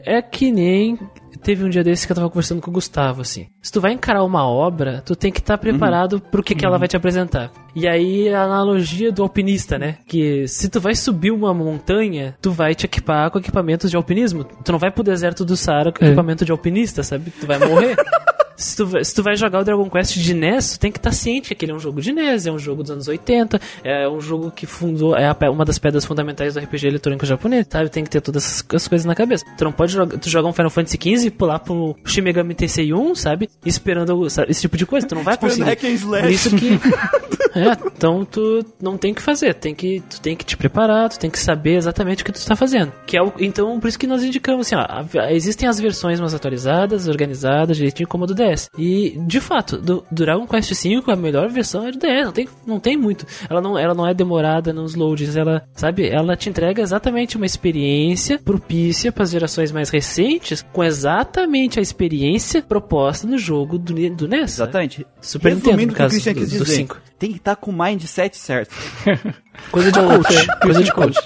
É que nem. Teve um dia desse que eu tava conversando com o Gustavo, assim. Se tu vai encarar uma obra, tu tem que estar preparado pro que, que ela vai te apresentar. E aí a analogia do alpinista, né? Que se tu vai subir uma montanha, tu vai te equipar com equipamentos de alpinismo. Tu não vai pro deserto do Saara com É. equipamento de alpinista, sabe? Tu vai morrer. Se tu, vai- se tu vai jogar o Dragon Quest de NES, tu tem que estar ciente que ele é um jogo de NES, é um jogo dos anos 80, é um jogo que fundou, é uma das pedras fundamentais do RPG eletrônico japonês, sabe? Tem que ter todas essas essas coisas na cabeça. Tu não pode jogar, tu jogar um Final Fantasy XV e pular pro Shin Megami Tensei 1, sabe? Esperando sabe? esse tipo de coisa, tu não vai conseguir. hack and slash. Isso que é, então tu não tem o que fazer, tem que tu tem que te preparar, tu tem que saber exatamente o que tu está fazendo. Que é o, então por isso que nós indicamos assim, ó, existem as versões mais atualizadas, organizadas, direitinho como a do DS. E de fato, do, do Dragon Quest V a melhor versão é do DS, não tem, não tem muito. Ela não, ela não é demorada nos loads, ela, sabe, ela te entrega exatamente uma experiência propícia para as gerações mais recentes, com exatamente a experiência proposta no jogo do, do NES. né? Exatamente. Super Nintendo, Resumindo no o que o caso Christian do- do dizer, cinco. tem que estar com o mindset certo. Coisa de coach. coisa de coach.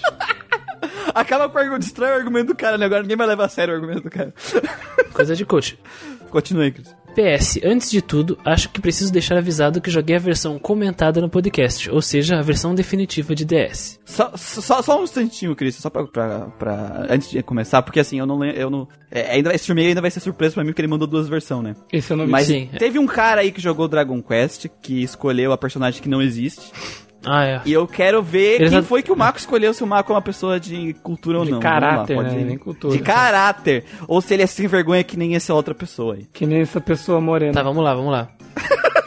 Acaba com o argumento, destrói o argumento do cara, né? Agora ninguém vai levar a sério o argumento do cara. Coisa de coach. Continue aí, Cris. PS, antes de tudo, acho que preciso deixar avisado que joguei a versão comentada no podcast, ou seja, a versão definitiva de DS. Só, só, só um instantinho, Cris, só pra, pra, pra- Antes de começar, porque assim, eu não lembro. Eu não, é, ainda, esse filme ainda vai ser surpresa pra mim, porque ele mandou duas versões, né? Esse eu não. Mas Sim. teve um cara aí que jogou Dragon Quest, que escolheu a personagem que não existe. Ah, é. E eu quero ver Ele quem foi que o Marco escolheu, se o Marco é uma pessoa de cultura ou De não. caráter, lá, né? Nem cultura. De caráter. Ou se ele é sem vergonha que nem essa outra pessoa aí. Que nem essa pessoa morena. Tá, vamos lá, vamos lá.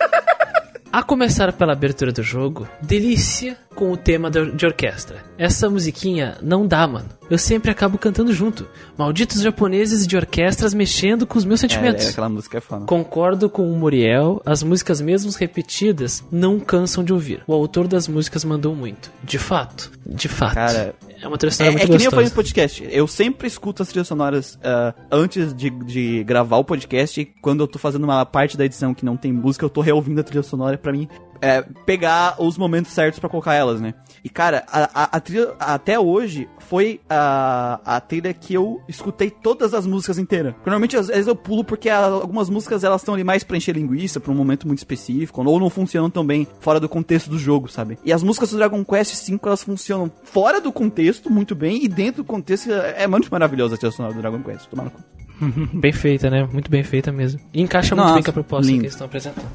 A começar pela abertura do jogo, delícia com o tema de orquestra. Essa musiquinha não dá, mano. Eu sempre acabo cantando junto. Malditos japoneses de orquestras mexendo com os meus É, sentimentos. é, aquela música é foda. Concordo com o Muriel, as músicas mesmo repetidas não cansam de ouvir. O autor das músicas mandou muito. De fato, de fato. Cara, é uma trilha É, sonora é muito que nem eu falei no gostosa. podcast. Eu sempre escuto as trilhas sonoras ah, antes de, de gravar o podcast. E quando eu tô fazendo uma parte da edição que não tem música, eu tô reouvindo a trilha sonora pra mim é, pegar os momentos certos pra colocar elas, né? E cara, a, a- a trilha até hoje foi a, a trilha que eu escutei todas as músicas inteiras. Normalmente às vezes eu pulo porque a- algumas músicas elas estão ali mais pra encher linguiça, pra um momento muito específico, ou não funcionam tão bem fora do contexto do jogo, sabe? E as músicas do Dragon Quest V elas funcionam fora do contexto muito bem e dentro do contexto é é muito maravilhosa a trilha sonora do Dragon Quest. Tomara cu. Bem feita, né? Muito bem feita mesmo. E encaixa muito Nossa, bem com a proposta lindo. que eles estão apresentando.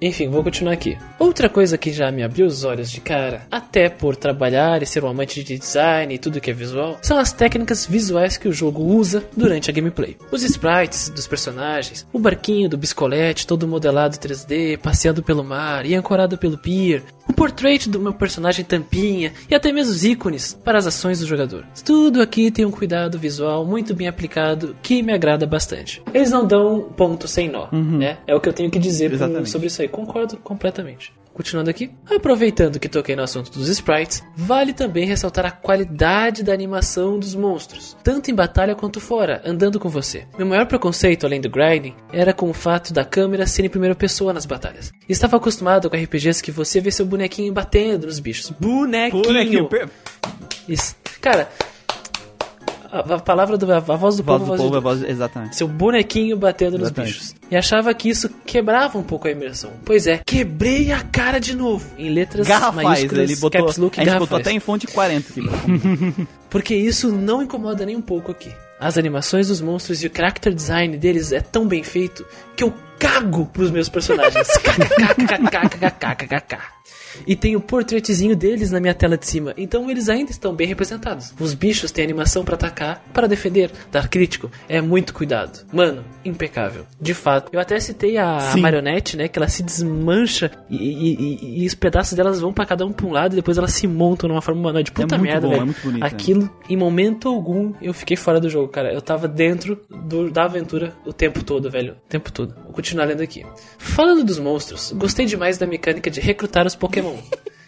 Enfim, vou continuar aqui. Outra coisa que já me abriu os olhos de cara, até por trabalhar e ser um amante de design e tudo que é visual, são as técnicas visuais que o jogo usa durante a gameplay. Os sprites dos personagens, o barquinho do biscolete todo modelado 3D, passeando pelo mar e ancorado pelo pier, o portrait do meu personagem tampinha e até mesmo os ícones para as ações do jogador. Tudo aqui tem um cuidado visual muito bem aplicado que me agrada bastante. Eles não dão ponto sem nó, né? É o que eu tenho que dizer pro- sobre isso aí. Concordo completamente. Continuando aqui, aproveitando que toquei no assunto dos sprites, vale também ressaltar a qualidade da animação dos monstros, tanto em batalha quanto fora, andando com você. Meu maior preconceito, além do grinding, era com o fato da câmera ser em primeira pessoa nas batalhas. Estava acostumado com RPGs que você vê seu bonequinho batendo nos bichos. Bonequinho! Bonequinho, Isso. Cara, a, a palavra do a, voz do Voz povo, do a voz de povo, é Deus voz, exatamente. seu bonequinho batendo nos Exatamente. bichos. E achava que isso quebrava um pouco a imersão. Pois é, quebrei a cara de novo. Em letras Garrafais, maiúsculas, ele botou, caps look a e gente botou até em fonte 40 aqui. Porque isso não incomoda nem um pouco aqui. As animações dos monstros e o character design deles é tão bem feito que eu cago pros meus personagens. KKKKKKKKKK. E tem o portraitzinho deles na minha tela de cima. Então eles ainda estão bem representados. Os bichos têm animação pra atacar, para defender, dar crítico. É muito cuidado. Mano, impecável. De fato. Eu até citei a, a marionete, né? Que ela se desmancha e, e- e- e os pedaços delas vão pra cada um pra um lado e depois elas se montam numa forma humanoide. Puta muito merda, velho. é muito bonito, né? Aquilo, em momento algum, eu fiquei fora do jogo, cara. Eu tava dentro do- da aventura o tempo todo, velho. O tempo todo. Vou continuar lendo aqui. Falando dos monstros, gostei demais da mecânica de recrutar os Pokémon.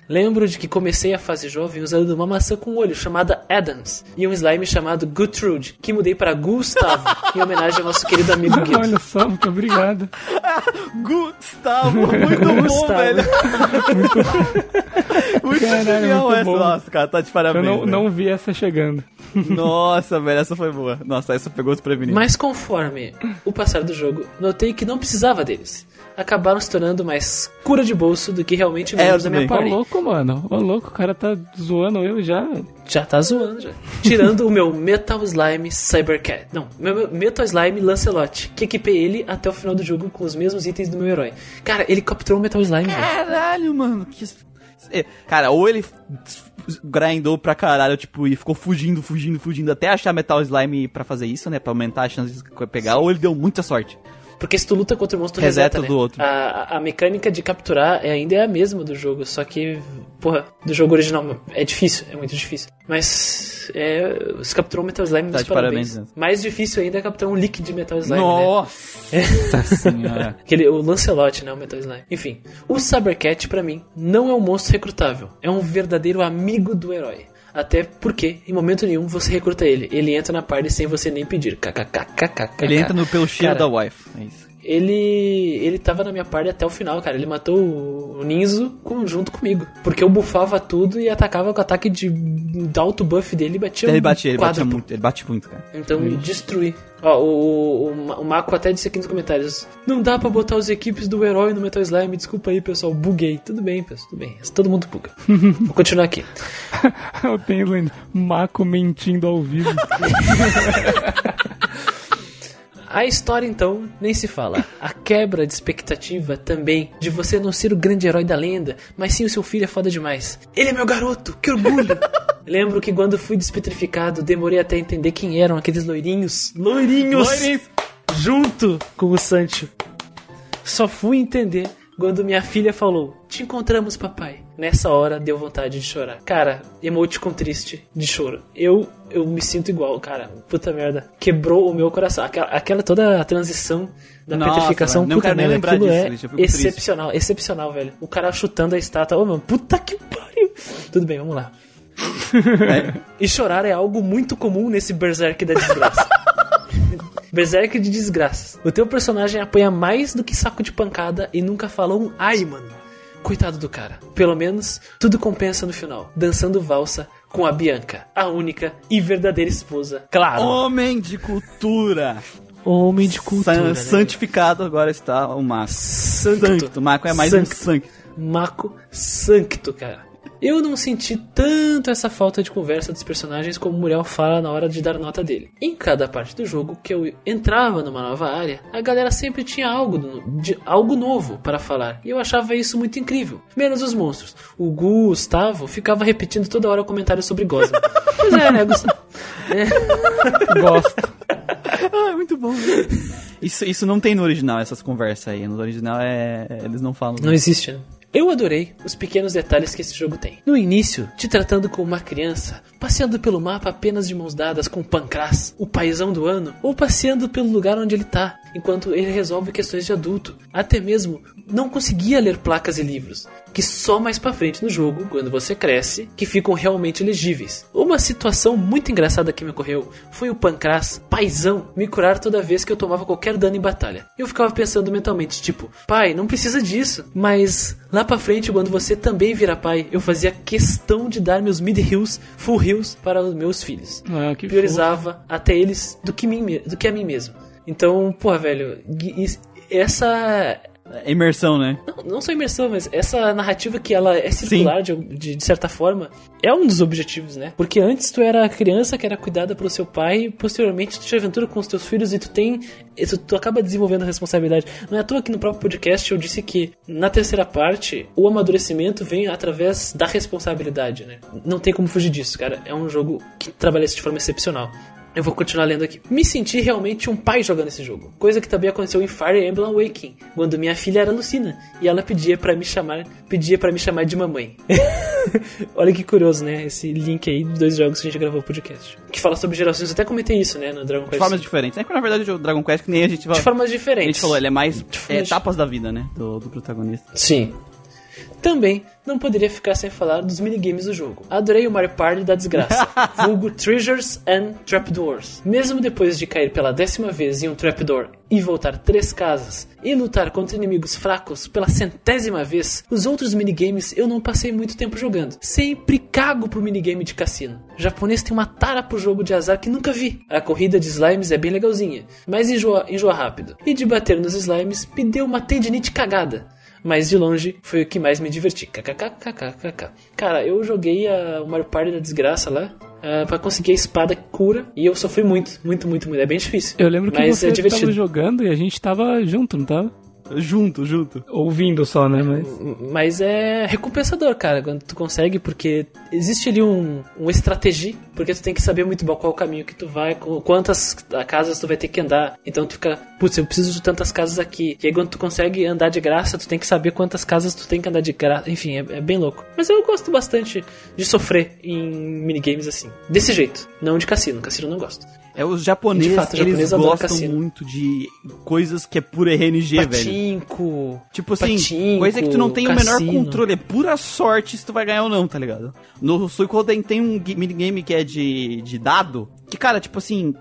Lembro de que comecei a fase jovem usando uma maçã com olho chamada Adams e um slime chamado Gutrude, que mudei para Gustavo em homenagem ao nosso querido amigo Guido. Olha só, muito obrigado. Gustavo, muito bom, Gustavo. velho. muito Caralho, genial muito essa. bom. Nossa, cara, tá de Eu parabéns. não, velho. não vi essa chegando. Nossa, velho, essa foi boa. Nossa, essa pegou os prevenidos. Mas conforme o passar do jogo, notei que não precisava deles. Acabaram se tornando mais cura de bolso do que realmente membros da minha. Ô, party. louco, mano. Ô, louco, o cara tá zoando eu já, velho. Já tá zoando, já. Tirando o meu Metal Slime Cybercat. Não, meu, meu Metal Slime Lancelot, que equipei ele até o final do jogo com os mesmos itens do meu herói. Cara, ele capturou o Metal Slime, velho. Caralho, mano. Que... É, Cara, ou ele grindou pra caralho, tipo, e ficou fugindo, fugindo, fugindo até achar Metal Slime pra fazer isso, né? Pra aumentar as chances de pegar, ou ele deu muita sorte. Porque se tu luta contra o monstro, Reseta reseta, né? do outro. A, a- mecânica de capturar é, ainda é a mesma do jogo, só que, porra, do jogo original é difícil, é muito difícil. Mas, é, se capturou um Metal Slime, Tá meus parabéns. parabéns. Mais difícil ainda é capturar um líquido de Metal Slime, né? Nossa senhora. Aquele, o Lancelot, né? O Metal Slime. Enfim, o Cybercat, pra mim, não é um monstro recrutável. É um verdadeiro amigo do herói. Até porque, em momento nenhum, você recruta ele. Ele entra na party sem você nem pedir. KKKKKK. Ele entra no, pelo cheiro da wife. É isso. Ele. Ele tava na minha party até o final, cara. Ele matou o Ninzo com- junto comigo. Porque eu bufava tudo e atacava com o ataque de, de alto buff dele e batia Ele bate, ele bate quádruplo. muito, ele bate muito, cara. Então, destruir. Ó, o, o, o Mako até disse aqui nos comentários: Não dá pra botar os equipes do herói no Metal Slime. Desculpa aí, pessoal. Buguei. Tudo bem, pessoal. Tudo bem. Todo mundo buga. Vou continuar aqui. Eu tenho Maco mentindo ao vivo. A história, então, nem se fala. A quebra de expectativa também de você não ser o grande herói da lenda, mas sim o seu filho é foda demais. Ele é meu garoto, que orgulho! Lembro que quando fui despetrificado, demorei até entender quem eram aqueles loirinhos. Loirinhos! Junto com o Sancho. Só fui entender quando minha filha falou: Te encontramos, papai. Nessa hora deu vontade de chorar. Cara, emoticon triste de choro. Eu eu me sinto igual, cara. Puta merda. Quebrou o meu coração. Aquela, aquela toda a transição da Nossa, petrificação. não puta merda. lembrar Aquilo disso, é fico triste. excepcional. Excepcional, velho. O cara chutando a estátua. Ô, mano, puta que pariu. Tudo bem, vamos lá. E chorar é algo muito comum nesse berserk da desgraça. berserk de desgraças. O teu personagem apanha mais do que saco de pancada e nunca fala um ai, mano. Coitado do cara. Pelo menos tudo compensa no final. Dançando valsa com a Bianca, a única e verdadeira esposa. Claro. Homem de cultura. Homem de cultura. San- né? santificado agora está o Marco. Sancto. Sancto. O Marco é mais um Sancto. santo. Mako Sancto, cara. Eu não senti tanto essa falta de conversa dos personagens como o Muriel fala na hora de dar nota dele. Em cada parte do jogo que eu entrava numa nova área, a galera sempre tinha algo, do- de, algo novo para falar. E eu achava isso muito incrível. Menos os monstros. O Gustavo ficava repetindo toda hora comentários sobre Gosma. pois é, né, Gustavo? Gosto. Ah, muito bom. Isso, isso não tem no original, essas conversas aí. No original é. Eles não falam. Não existe, né? Eu adorei os pequenos detalhes que esse jogo tem. No início, te tratando como uma criança, passeando pelo mapa apenas de mãos dadas com Pancras, o paizão do ano, ou passeando pelo lugar onde ele tá, enquanto ele resolve questões de adulto. Até mesmo não conseguia ler placas e livros, que só mais pra frente no jogo, quando você cresce, que ficam realmente legíveis. Uma situação muito engraçada que me ocorreu foi o Pancras, paizão, me curar toda vez que eu tomava qualquer dano em batalha. Eu ficava pensando mentalmente, tipo, pai, não precisa disso. Mas lá pra frente, quando você também vira pai, eu fazia questão de dar meus mid heals, full heals para os meus filhos. Ah, que Priorizava até eles do que, mim, do que a mim mesmo. Então, porra, velho, essa É imersão, né? Não, não só imersão, mas essa narrativa que ela é circular de, de, de certa forma é um dos objetivos, né? Porque antes tu era criança que era cuidada pelo seu pai, e posteriormente tu te aventura com os teus filhos e tu tem. Tu, tu acaba desenvolvendo a responsabilidade. Não é à toa que no próprio podcast eu disse que na terceira parte o amadurecimento vem através da responsabilidade, né? Não tem como fugir disso, cara. É um jogo que trabalha isso de forma excepcional. Eu vou continuar lendo aqui. Me senti realmente um pai jogando esse jogo. Coisa que também aconteceu em Fire Emblem Awakening, quando minha filha era Lucina e ela pedia para me chamar, pedia para me chamar de mamãe. Olha que curioso, né? Esse link aí dos dois jogos que a gente gravou o podcast. Que fala sobre gerações, eu até comentei isso, né, no Dragon De Quest. formas diferentes. É que na verdade o Dragon Quest, que nem a gente vai. de formas A diferentes. gente falou, ele é mais é, etapas da vida, né? Do, do protagonista. Sim. Também não poderia ficar sem falar dos minigames do jogo. Adorei o Mario Party da desgraça, vulgo Treasures and Trapdoors. Mesmo depois de cair pela décima vez em um trapdoor e voltar três casas e lutar contra inimigos fracos pela centésima vez, os outros minigames eu não passei muito tempo jogando. Sempre cago pro minigame de cassino. O japonês tem uma tara pro jogo de azar que nunca vi. A corrida de slimes é bem legalzinha, mas enjoa, enjoa rápido. E de bater nos slimes me deu uma tendinite cagada mas de longe foi o que mais me diverti. KKKKKK. Cara, eu joguei a, o Mario Party da desgraça lá ah, pra conseguir a espada que cura e eu sofri muito, muito, muito, muito. É bem difícil. Eu lembro que mas você é tava divertido. jogando e a gente tava junto, não tava? Junto, junto. Ouvindo só, né? Mas. Mas é recompensador, cara, quando tu consegue, porque existe ali um, um estratégia, porque tu tem que saber muito bem qual o caminho que tu vai, qu- quantas casas tu vai ter que andar. Então tu fica, putz, eu preciso de tantas casas aqui. E aí quando tu consegue andar de graça, tu tem que saber quantas casas tu tem que andar de graça. Enfim, é, é bem louco. Mas eu gosto bastante de sofrer em minigames assim. Desse jeito. Não de cassino. Cassino eu não gosto. É, os japoneses, fato, eles japonês gostam cassino. muito de coisas que é pura RNG, velho. Patinco. Tipo assim, Patinco, coisa que tu não tem o menor cassino. controle, é pura sorte se tu vai ganhar ou não, tá ligado? No Suicoden tem um minigame que é de, de dado, que, cara, tipo assim,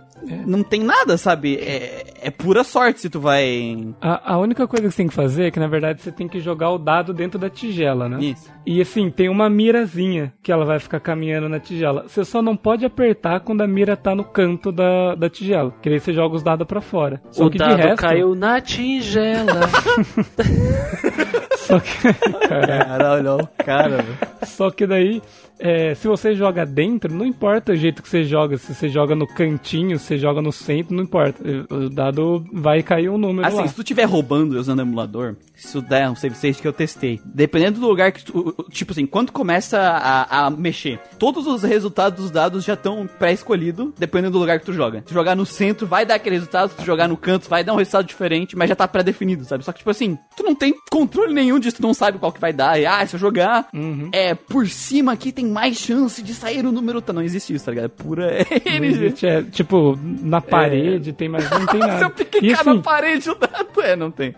não tem nada, sabe? É, é pura sorte se tu vai. A, a única coisa que você tem que fazer é que, na verdade, você tem que jogar o dado dentro da tigela, né? Isso. E assim, tem uma mirazinha que ela vai ficar caminhando na tigela. Você só não pode apertar quando a mira tá no canto da, da tigela. Que aí você joga os dados pra fora. Só O que dado de resto. caiu na tigela. Só que, Caralho, ó, cara, velho. só que daí, é, se você joga dentro, não importa o jeito que você joga. Se você joga no cantinho, se você joga no centro, não importa. O dado vai cair um número Assim, lá. se tu estiver roubando e usando emulador, isso der um save state que eu testei. Dependendo do lugar que tu. Tipo assim, quando começa a, a mexer, todos os resultados dos dados já estão pré-escolhidos, dependendo do lugar que tu joga. Se jogar no centro, vai dar aquele resultado, se tu jogar no canto, vai dar um resultado diferente, mas já tá pré-definido, sabe? Só que, tipo assim, tu não tem controle nenhum disso, tu não sabe qual que vai dar. E, ah, se eu jogar é por cima aqui, tem mais chance de sair o número. Tá, não existe isso, tá ligado? É pura existe, é, tipo, na parede tem, mas não tem Se nada. eu piquei E na assim, parede, o dado é, não tem.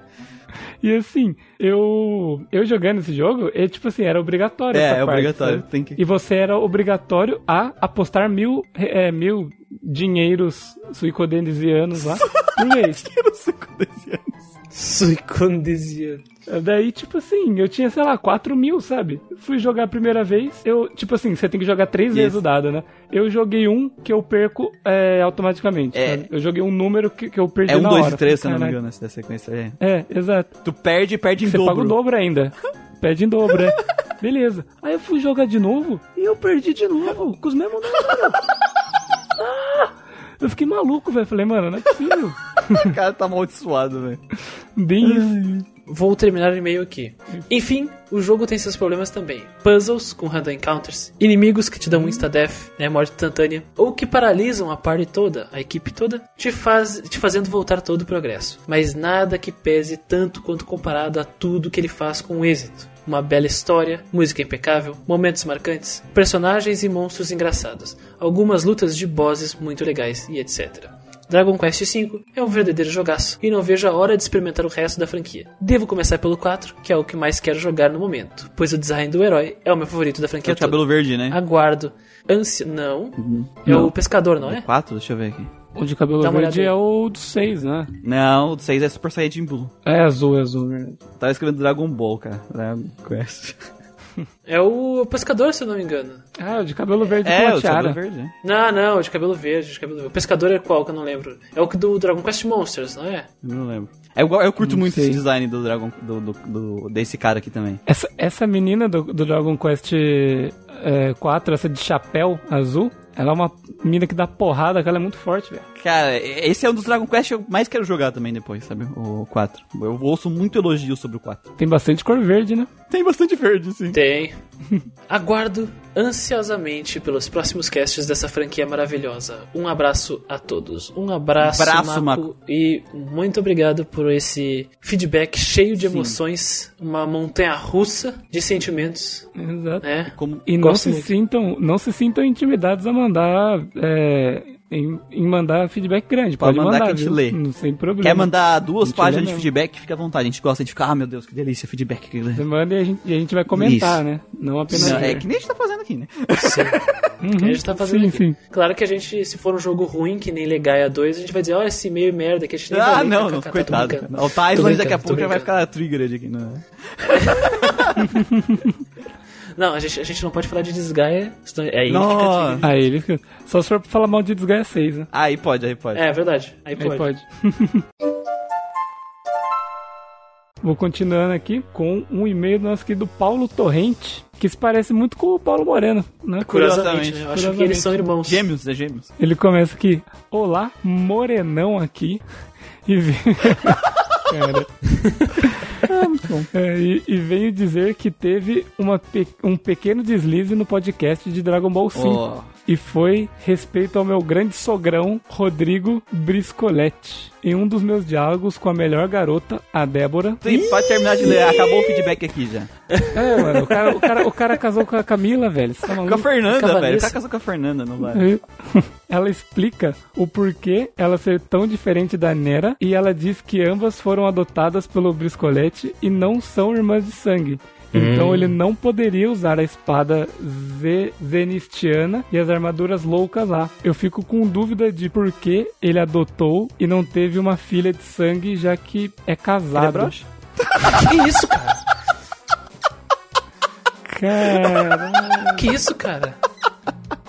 E assim, eu eu jogando esse jogo, é tipo assim, era obrigatório É, é parte, obrigatório, sabe? tem que- E você era obrigatório a apostar mil, é, mil dinheiros suicodendesianos lá por mês. Eu não Suicondesiano. Daí, tipo assim, eu tinha, sei lá, 4 mil, sabe? Fui jogar a primeira vez, eu, tipo assim, você tem que jogar três vezes Isso. o dado, né? Eu joguei um que eu perco é, automaticamente. É. sabe? Eu joguei um número que, que eu perdi É um, na dois hora. e três, se não me engano, sequência. É. É, exato. Tu perde e perde em Você dobro. paga o dobro ainda. Pede em dobro, é. Beleza. Aí eu fui jogar de novo e eu perdi de novo, com os mesmos números. Ah! Eu fiquei maluco, velho. Falei, mano, não é possível. O cara tá amaldiçoado, velho. Bem isso. Vou terminar o e-mail aqui. Enfim, o jogo tem seus problemas também. Puzzles com random encounters, inimigos que te dão insta-death, né, morte instantânea, ou que paralisam a party toda, a equipe toda, te, faz, te fazendo voltar todo o progresso. Mas nada que pese tanto quanto comparado a tudo que ele faz com êxito. Uma bela história, música impecável, momentos marcantes, personagens e monstros engraçados, algumas lutas de bosses muito legais e etc. Dragon Quest V é um verdadeiro jogaço e não vejo a hora de experimentar o resto da franquia. Devo começar pelo 4, que é o que mais quero jogar no momento, pois o design do herói é o meu favorito da Que é franquia o cabelo verde, né? Aguardo. Ansia. Não. É Não. o pescador, não é? Quatro? Deixa eu ver aqui. O de cabelo Dá verde é o dos seis, né? Não, o 6 é Super Saiyajin Blue. É azul, é azul, verdade. Tava escrevendo Dragon Ball, cara. Dragon Quest. É o pescador, se eu não me engano. Ah, o de cabelo verde com É, uma o tiara. cabelo verde. Não, não, o de cabelo verde, de cabelo verde. O pescador é qual que eu não lembro? É o que do Dragon Quest Monsters, não é? Eu não lembro. É igual- eu curto Não muito sei. esse design do Dragon, do, do, do- desse cara aqui também. Essa, essa menina do, do Dragon Quest é, 4, essa de chapéu azul, ela é uma menina que dá porrada, que ela é muito forte, velho. Cara, esse é um dos Dragon Quest que eu mais quero jogar também depois, sabe? O 4. Eu ouço muito elogio sobre o 4. Tem bastante cor verde, né? Tem bastante verde, sim. Tem. Aguardo ansiosamente pelos próximos casts dessa franquia maravilhosa. Um abraço a todos. Um abraço, Abraço, Mako, Mako. E muito obrigado por esse feedback cheio de Sim. emoções. Uma montanha russa de sentimentos, Exato. né? Como... E não se, muito. sintam, não se sintam intimidados a mandar. é, em, em mandar feedback grande. Pode Pode, mandar mandar, que a gente viu? lê. Não, sem problema. Quer mandar duas páginas de feedback, fica à vontade. A gente gosta de ficar, ah, meu Deus, que delícia, feedback. que- Você manda e a gente, e a gente vai comentar, Isso. né? Não apenas. Não, é que nem a gente tá fazendo aqui, né? Sim. Uhum. que a gente tá fazendo sim, aqui. sim. Claro que a gente, se for um jogo ruim, que nem Legaia 2, a gente vai dizer, olha esse meio merda que a gente nem vai Ah, não, kkk, não, tô coitado. brincando. cara. O Tais Tô daqui a pouco já vai ficar triggered aqui, né? Não, a gente, a gente não pode falar de desgaia, senão é aí que Nossa. fica. Aí ele fica. Só se for falar mal de Desgaia 6, né? Aí pode, aí pode. É, verdade. Aí Aí pode. pode. Vou continuando aqui com um e-mail do nosso querido Paulo Torrente, que se parece muito com o Paulo Moreno, né? Curiosamente, Curiosamente. né? Eu acho que eles são irmãos. Gêmeos, é gêmeos. Ele começa aqui, olá, Morenão aqui, e vem... Cara. Ah, muito bom. É, e, e venho dizer que teve uma pe- um pequeno deslize no podcast de Dragon Ball 5. Ó. E foi respeito ao meu grande sogrão, Rodrigo Briscoletti. Em um dos meus diálogos com a melhor garota, a Débora. Sim, pode terminar de ler. Acabou o feedback aqui já. É, mano, o cara, o cara, o cara casou com a Camila, velho. Você tá Com a? Fernanda, velho. O cara casou com a Fernanda, não vai. Ela explica o porquê ela ser tão diferente da Nera e ela diz que ambas foram adotadas pelo Briscolete e não são irmãs de sangue. Então ele não poderia usar a espada ze- zenistiana e as armaduras loucas lá. Eu fico com dúvida de por que ele adotou e não teve uma filha de sangue, já que é Ele é casado. broxa? Que isso, cara? Caralho, Que isso, cara?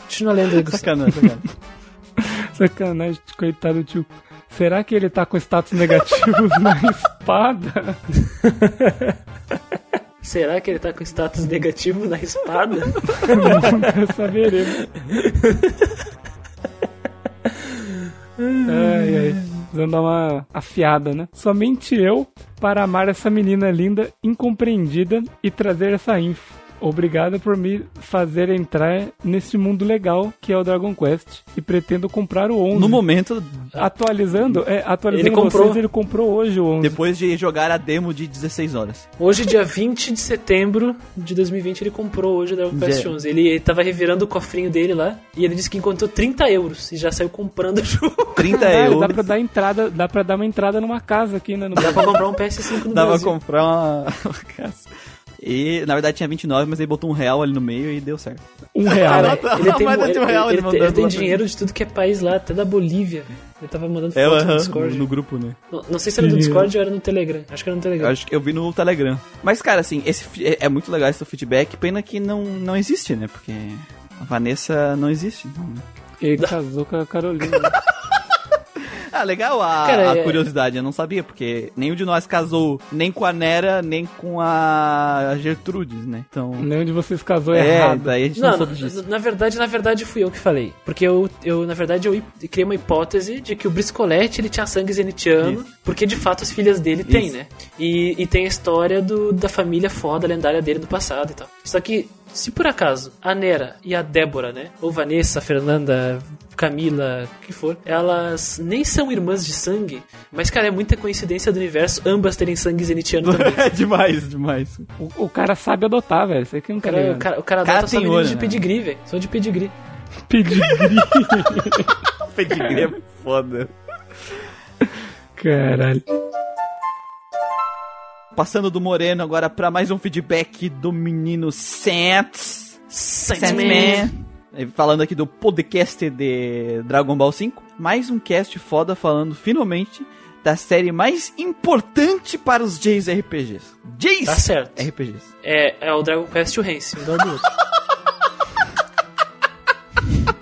Continua lendo aí. Sacanagem, sacanagem. sacanagem, coitado do tio. Será que ele tá com status negativos na espada? Será que ele tá com status negativo na espada? Saberemos. ai, ai. Precisando dar uma afiada, né? Somente eu para amar essa menina linda, incompreendida e trazer essa info. Obrigado por me fazer entrar nesse mundo legal que é o Dragon Quest e pretendo comprar o 11. No momento, Atualizando, é, atualizando Ele comprou. vocês, ele comprou hoje o 11. depois de jogar a demo de 16 horas. Hoje, dia 20 de setembro de 2020, ele comprou hoje o Dragon Quest Zé. 11. Ele, ele tava revirando o cofrinho dele lá e ele disse que encontrou 30 euros e já saiu comprando o jogo. 30 Caralho, euros. dá pra dar entrada, dá pra dar uma entrada numa casa aqui, né? No Dá pra comprar um PS5 no Dava pra Brasil. comprar uma, uma casa. E, na verdade, tinha 29, mas ele botou um real ali no meio e deu certo. Um real. Cara, ele tem, Mas ele, um real ele- ele ele tem- dinheiro de tudo que é país lá, até da Bolívia. Ele tava mandando É, foto no aham, Discord. no grupo, né? Não, não sei se era no. Discord ou era no Telegram. Acho que era no Eu Telegram. acho que eu vi no Telegram. Mas, cara, assim, esse é, é muito legal esse feedback. Pena que não, não existe, né? Porque a Vanessa não existe. então, né? Ele casou com a Carolina. Ah, legal a, Cara, a é- curiosidade. Eu não sabia, porque nenhum de nós casou nem com a Nera, nem com a Gertrudes, né? Então. Nenhum de vocês casou É, errado. daí a gente não, Não, soube na, disso. na verdade, na verdade fui eu que falei. Porque eu, eu na verdade, eu criei uma hipótese de que o Briscolete ele tinha sangue zenitiano, porque de fato as filhas dele têm, Isso. né? E, e tem a história do, da família foda lendária dele do passado e tal. Só que, se por acaso a Nera e a Débora, né? Ou Vanessa, Fernanda, Camila, o que for, elas nem são irmãs de sangue, mas, cara, é muita coincidência do universo ambas terem sangue zenitiano também. É demais, demais. O, o cara sabe adotar, velho. Isso aqui não O quer cara, o cara, o cara Cara adota só menino de né? pedigree, velho. Só de pedigree. Pedigree, Pedigree é foda. caralho. Passando do Moreno agora pra mais um feedback do menino Santos. Sandman. Eh, Falando aqui do podcast de Dragon Ball 5. Mais um cast foda falando finalmente da série mais importante para os Jays RPGs. Jays Tá certo. RPGs. É, é o Dragon Quest e o Hence, um do outro.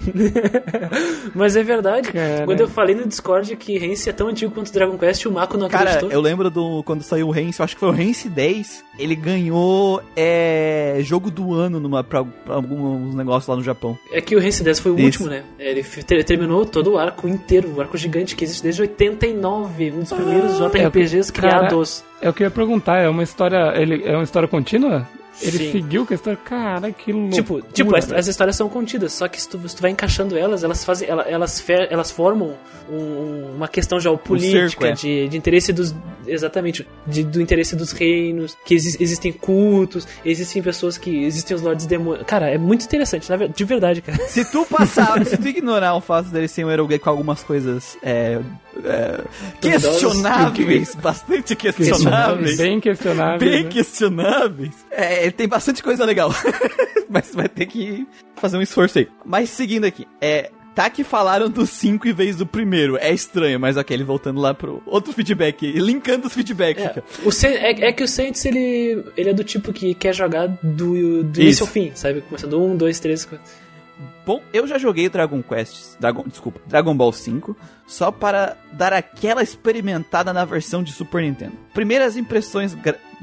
Mas é verdade. Cara. Quando eu falei no Discord que Hence é tão antigo quanto Dragon Quest, o Mako não Cara, acreditou. eu lembro do quando saiu o Rence, eu acho que foi o Rence 10. Ele ganhou é, jogo do ano numa, pra, pra alguns negócios lá no Japão. É que o Hence 10 foi o Isso. último, né? Ele ter- terminou todo o arco inteiro, o arco gigante que existe desde 89, um dos primeiros JRPGs cara, criados. É o que eu ia perguntar, é uma história. Ele, é uma história contínua? Ele Sim. seguiu com a história. Cara, que louco. Tipo, tipo as, as histórias são contidas, só que se tu, se tu vai encaixando elas, elas fazem, ela- elas, fe- elas formam um- uma questão cerco, geopolítica, é. de, de interesse dos. Exatamente, de- do interesse dos reinos, que exi- existem cultos, existem pessoas que. Existem os lords demônios. Cara, é muito interessante, na de verdade, cara. Se tu passar, se tu ignorar o fato dele ser um Eroge com algumas coisas é, é, questionáveis, bastante questionáveis, Bem questionável. bem né? questionáveis, é, ele tem bastante coisa legal. Mas vai ter que fazer um esforço aí. Mas seguindo aqui, é. Tá que falaram do 5 em vez do primeiro. É estranho, mas ok, ele voltando lá pro outro feedback, linkando os feedbacks. É, o é, é que o Saints, ele, ele é do tipo que quer jogar do, do início ao fim, sabe? Começando um, dois, três, quatro. Bom, eu já joguei Dragon Quest, Dragon, desculpa, Dragon Ball 5, só para dar aquela experimentada na versão de Super Nintendo. Primeiras impressões,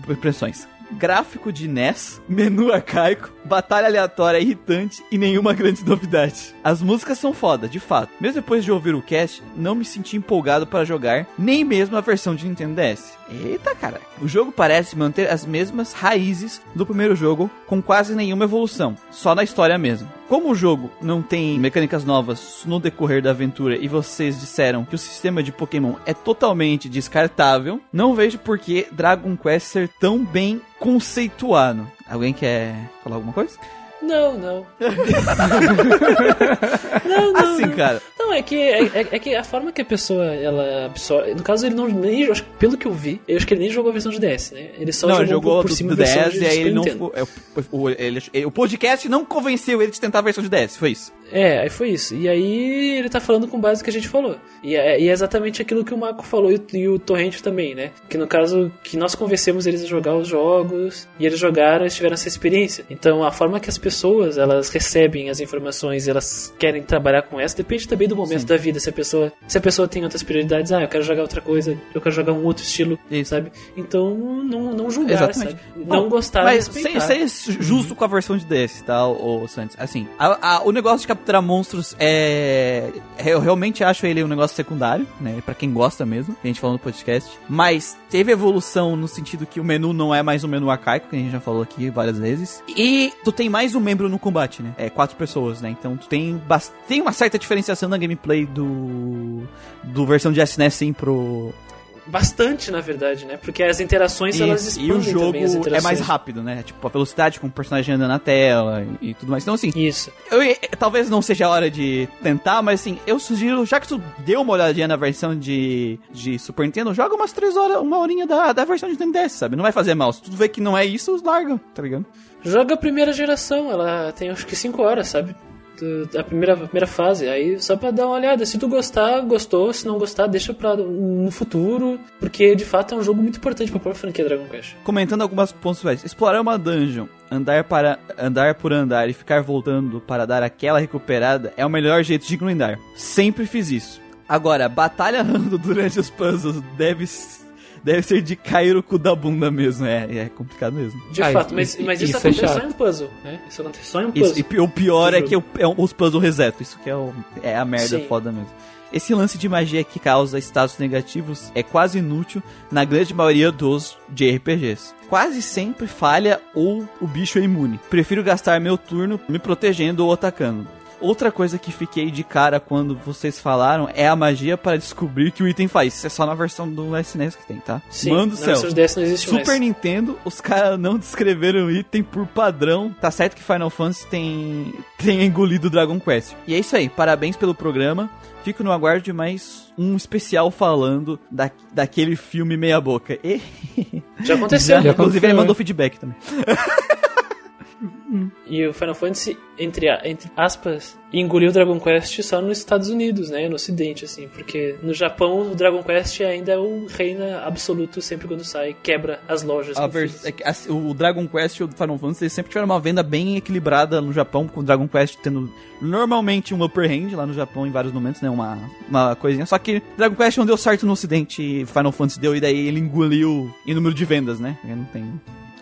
impressões. Gráfico de NES, menu arcaico, batalha aleatória irritante e nenhuma grande novidade. As músicas são foda, de fato. Mesmo depois de ouvir o cast, não me senti empolgado para jogar, nem mesmo a versão de Nintendo DS. Eita, cara. O jogo parece manter as mesmas raízes do primeiro jogo, com quase nenhuma evolução, só na história mesmo. Como o jogo não tem mecânicas novas no decorrer da aventura e vocês disseram que o sistema de Pokémon é totalmente descartável, não vejo por que Dragon Quest ser tão bem conceituado. Alguém quer falar alguma coisa? Não, não. não, não. Assim, cara. Não, é que, é, é- é que a forma que a pessoa ela absorve. No caso, ele não. Nem, acho pelo que eu vi, eu acho que ele nem jogou a versão de DS, né? Ele só não, jogou, jogou por, por cima do 10 de e aí ele não ficou. é, o, o- ele- o podcast não convenceu ele de tentar a versão de DS, foi isso. É, aí foi isso. E aí ele tá falando com base no que a gente falou. E é, e é exatamente aquilo que o Marco falou e, o- e o Torrente também, né? Que no caso, que nós convencemos eles a jogar os jogos e eles jogaram e tiveram essa experiência. Então a forma que as pessoas elas recebem as informações e elas querem trabalhar com essa depende também do momento da vida. Se a pessoa se a pessoa tem outras prioridades, ah, eu quero jogar outra coisa, eu quero jogar um outro estilo, Isso. sabe? Então não, não julgar, Exatamente. sabe? Não Bom, gostar, Mas sem, respeitar. sem justo com a versão de DS, tá, o, Santos? Assim, a- a- o negócio de capturar monstros é. Eu realmente acho ele um negócio secundário, né? Pra quem gosta mesmo, que a gente falou no podcast. Mas teve evolução no sentido que o menu não é mais um menu arcaico, que a gente já falou aqui várias vezes. E tu tem mais um membro no combate, né? É quatro pessoas, né? Então tu tem, bas- tem uma certa diferenciação na gameplay do. do versão de SNES sim pro, Bastante, na verdade, né? Porque as interações elas Isso, expandem e o jogo também as é mais rápido, né? Tipo, a velocidade com o personagem andando na tela e, e tudo mais. Então, assim, Isso. eu, talvez não seja a hora de tentar, mas assim, eu sugiro, já que tu deu uma olhadinha na versão de, de Super Nintendo, joga umas três horas, uma horinha da, da versão de Nintendo DS, sabe? Não vai fazer mal. Se tu vê que não é isso, larga, tá ligado? Joga a primeira geração, ela tem acho que 5 horas, sabe? A primeira, a primeira fase, aí só pra dar uma olhada. Se tu gostar, gostou. Se não gostar, deixa pra no futuro. Porque de fato é um jogo muito importante pra própria franquia Dragon Quest. Comentando algumas pontos. Explorar uma dungeon, andar para andar por andar e ficar voltando para dar aquela recuperada é o melhor jeito de grindar. Sempre fiz isso. Agora, batalhando durante os puzzles deve deve ser de cair o cu da bunda mesmo. É, é complicado mesmo. De Ah, fato, isso- mas, mas isso, isso é acontece só chato. em um puzzle, né? Isso acontece só em um Isso, puzzle. e pi- o pior é que o- é um- os puzzles resetam. Isso que é, o- é a merda Sim. foda mesmo. Esse lance de magia que causa status negativos é quase inútil na grande maioria dos JRPGs. Quase sempre falha ou o bicho é imune. Prefiro gastar meu turno me protegendo ou atacando. Outra coisa que fiquei de cara quando vocês falaram é a magia para descobrir que o item faz. Isso é só na versão do SNES que tem, tá? Sim, Mano do céu. Super mais. Nintendo, os caras não descreveram item por padrão. Tá certo que Final Fantasy tem, tem engolido Dragon Quest. E é isso aí, parabéns pelo programa. Fico no aguardo de mais um especial falando da, daquele filme meia boca. E, Já aconteceu. Já inclusive ele aconteceu, mandou é. feedback também. E o Final Fantasy, entre, entre aspas, engoliu o Dragon Quest só nos Estados Unidos, né? No ocidente, assim. Porque no Japão, o Dragon Quest ainda é o reina absoluto sempre quando sai, quebra as lojas. Vers- é que, assim, o Dragon Quest e o Final Fantasy sempre tiveram uma venda bem equilibrada no Japão, com o Dragon Quest tendo normalmente um upper hand lá no Japão em vários momentos, né? Uma, uma coisinha. Só que Dragon Quest não deu certo no ocidente e Final Fantasy deu, e daí ele engoliu em número de vendas, né? Não tem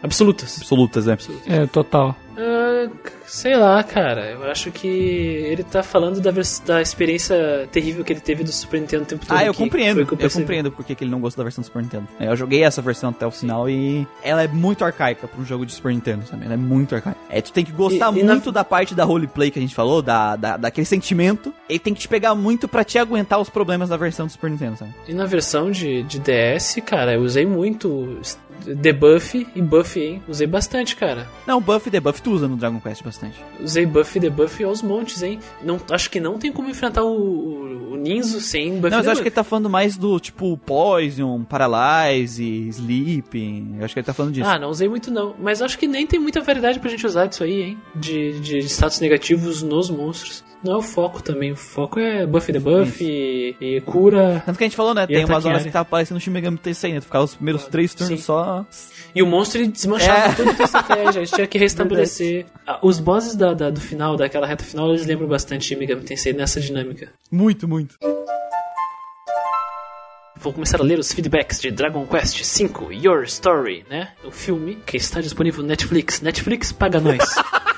Absolutas. absolutas, né? É, total. Ah, sei lá, cara. Eu acho que ele tá falando da, da experiência terrível que ele teve do Super Nintendo o tempo todo. Ah, eu compreendo, eu percebi. compreendo porque que ele não gosta da versão do Super Nintendo. É, Eu joguei essa versão até o final e ela é muito arcaica pra um jogo de Super Nintendo, sabe? Ela é muito arcaica. É, tu tem que gostar E- e na- muito da parte da roleplay que a gente falou, da, da, daquele sentimento, e tem que te pegar muito pra te aguentar os problemas da versão do Super Nintendo, sabe? E na versão de, de DS, cara, eu usei muito debuff e buff, hein? Usei bastante, cara. Não, buff e debuff tu usa no Dragon Quest bastante. Usei buff e debuff aos montes, hein? Não, acho que não tem como enfrentar o, o, o Ninzo sem buff não, mas eu acho que ele tá falando mais do tipo Poison, Paralyze, Sleep. Eu acho que ele tá falando disso. Ah, não usei muito não. Mas acho que nem tem muita variedade pra gente usar disso aí, hein? De, de status negativos nos monstros. Não é o foco também. O foco é buff e debuff e, e cura. Tanto que a gente falou, né? Tem umas horas área. que tava parecendo o Shin Megami Tensei, né? Tu ficava os primeiros três turnos Sim. só... E o monstro ele desmanchava É. toda a estratégia. A gente tinha que restabelecer. Ah, Os bosses da, da- do final, daquela reta final, eles lembram bastante de Megami Tensei nessa dinâmica. Muito, muito. Vou começar a ler os feedbacks de Dragon Quest V Your Story, né? O filme que está disponível no Netflix. Netflix paga nós.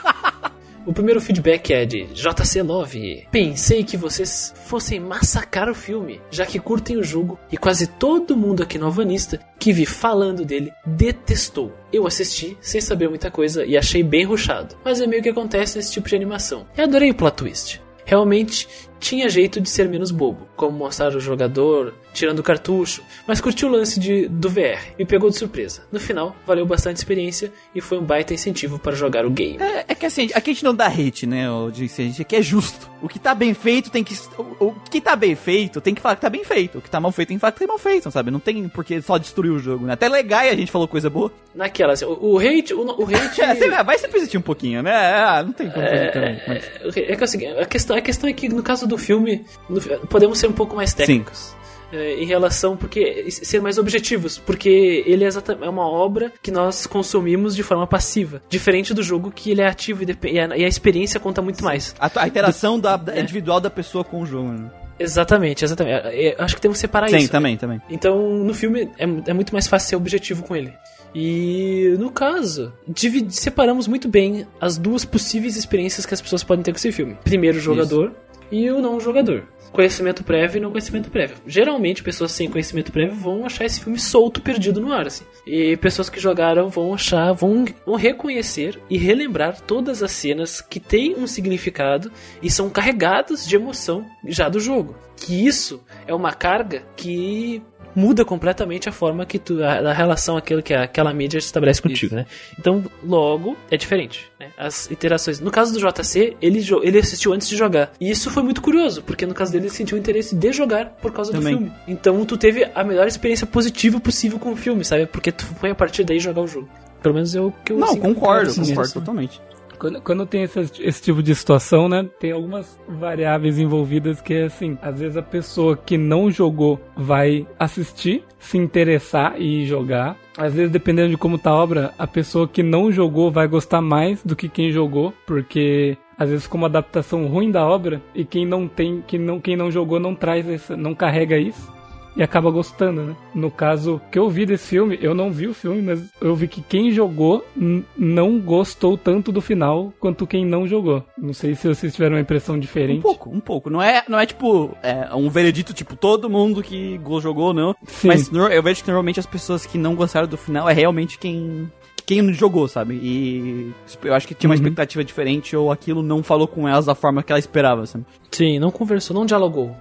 O primeiro feedback é de JC Love. Pensei que vocês fossem massacrar o filme, já que curtem o jogo e quase todo mundo aqui no Alvanista que vi falando dele detestou. Eu assisti sem saber muita coisa e achei bem ruchado, mas é meio que acontece nesse tipo de animação. Eu adorei o plot twist. Realmente tinha jeito de ser menos bobo, como mostrar o jogador tirando o cartucho, mas curti o lance de, do VR, me pegou de surpresa. No final, valeu bastante experiência e foi um baita incentivo para jogar o game. É, é que assim, aqui a gente não dá hate, né? O a gente aqui é justo. O que tá bem feito tem que. O, o que tá bem feito tem que falar que tá bem feito. O que tá mal feito tem que falar que tá mal feito, sabe? Não tem por que só destruir o jogo, né? Até legal a gente falou coisa boa. Naquela, assim, o, o hate, o, o hate É, sempre- vai sempre existir um pouquinho, né? Ah, não tem como fazer também. Mas... É que é o seguinte, a questão, a questão é que no caso do filme, no- podemos ser um pouco mais técnicos. é, em relação, porque ser mais objetivos, porque ele é, é uma obra que nós consumimos de forma passiva, diferente do jogo que ele é ativo e, e a, e a experiência conta muito mais. A, a interação da, da É. individual da pessoa com o jogo, né? Exatamente, exatamente. É, é, acho que temos que separar Sim, isso. também, também. Então, no filme, é, é muito mais fácil ser objetivo com ele. E, no caso, dividi- separamos muito bem as duas possíveis experiências que as pessoas podem ter com esse filme. Primeiro, o jogador e o não jogador. Conhecimento prévio e não conhecimento prévio. Geralmente, pessoas sem conhecimento prévio vão achar esse filme solto, perdido no ar, assim. E pessoas que jogaram vão achar, vão, vão reconhecer e relembrar todas as cenas que têm um significado e são carregadas de emoção já do jogo. Que isso é uma carga que muda completamente a forma que tu a, a relação aquilo que a- aquela mídia estabelece contigo, né? Então, logo é diferente, né? As interações. No caso do JC, ele ele assistiu antes de jogar. E isso foi muito curioso, porque no caso dele ele sentiu interesse de jogar por causa Também. do filme. Então, tu teve a melhor experiência positiva possível com o filme, sabe? Porque tu foi a partir daí jogar o jogo. Pelo menos eu que eu Não, assim, concordo, concordo assim. totalmente. Quando, quando tem esse, esse tipo de situação, né? Tem algumas variáveis envolvidas que é assim: às vezes a pessoa que não jogou vai assistir, se interessar e jogar. Às vezes, dependendo de como tá a obra, a pessoa que não jogou vai gostar mais do que quem jogou, porque às vezes ficou uma adaptação ruim da obra e quem não tem, quem não, quem não jogou não traz essa, não carrega isso e acaba gostando, né? No caso que eu vi desse filme, eu não vi o filme, mas eu vi que quem jogou não gostou tanto do final quanto quem não jogou. Não sei se vocês tiveram uma impressão Um diferente. pouco, um pouco. Não é, não é tipo é, um veredito, tipo, todo mundo que go- jogou, não. Sim. Mas eu vejo que normalmente as pessoas que não gostaram do final é realmente quem. Quem jogou, sabe? E eu acho que tinha uma Uhum. expectativa diferente ou aquilo não falou com elas da forma que ela esperava, sabe? Sim, não conversou, não dialogou.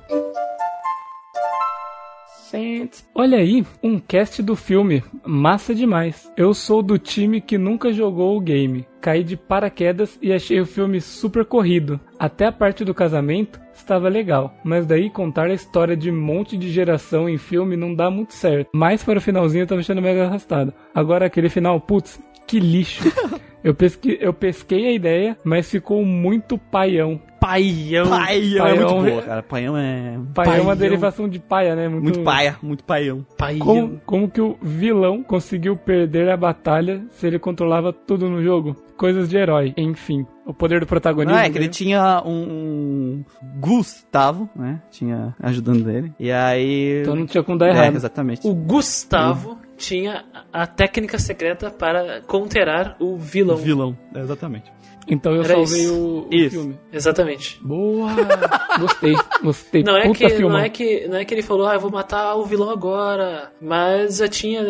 Olha aí, um cast do filme. Massa demais. Eu sou do time que nunca jogou o game. Caí de paraquedas e achei o filme super corrido. Até a parte do casamento estava legal. Mas daí contar a história de um monte de geração em filme não dá muito certo. Mais para o finalzinho eu tava achando mega arrastado. Agora aquele final, putz, que lixo. Eu pesquei, eu pesquei a ideia, mas ficou muito paião. Paião. Paião, é muito Paião boa, é- cara. Paião é. Paião é uma Paião. derivação de paia, né? Muito paia, muito paião. Paião. Como, como que o vilão conseguiu perder a batalha se ele controlava tudo no jogo? Coisas de herói, enfim. O poder do protagonismo. Não, é que ele né? tinha um, um Gustavo, né? Tinha ajudando ele. E aí. Então não tinha como dar É, errado. exatamente. O Gustavo tinha a técnica secreta para conterar o vilão. vilão. É, exatamente. Então eu Era salvei isso. o, o Isso. filme. Exatamente. Boa! Gostei, gostei. Não é, que, não, é que, não é que ele falou, ah, eu vou matar o vilão agora. Mas já tinha.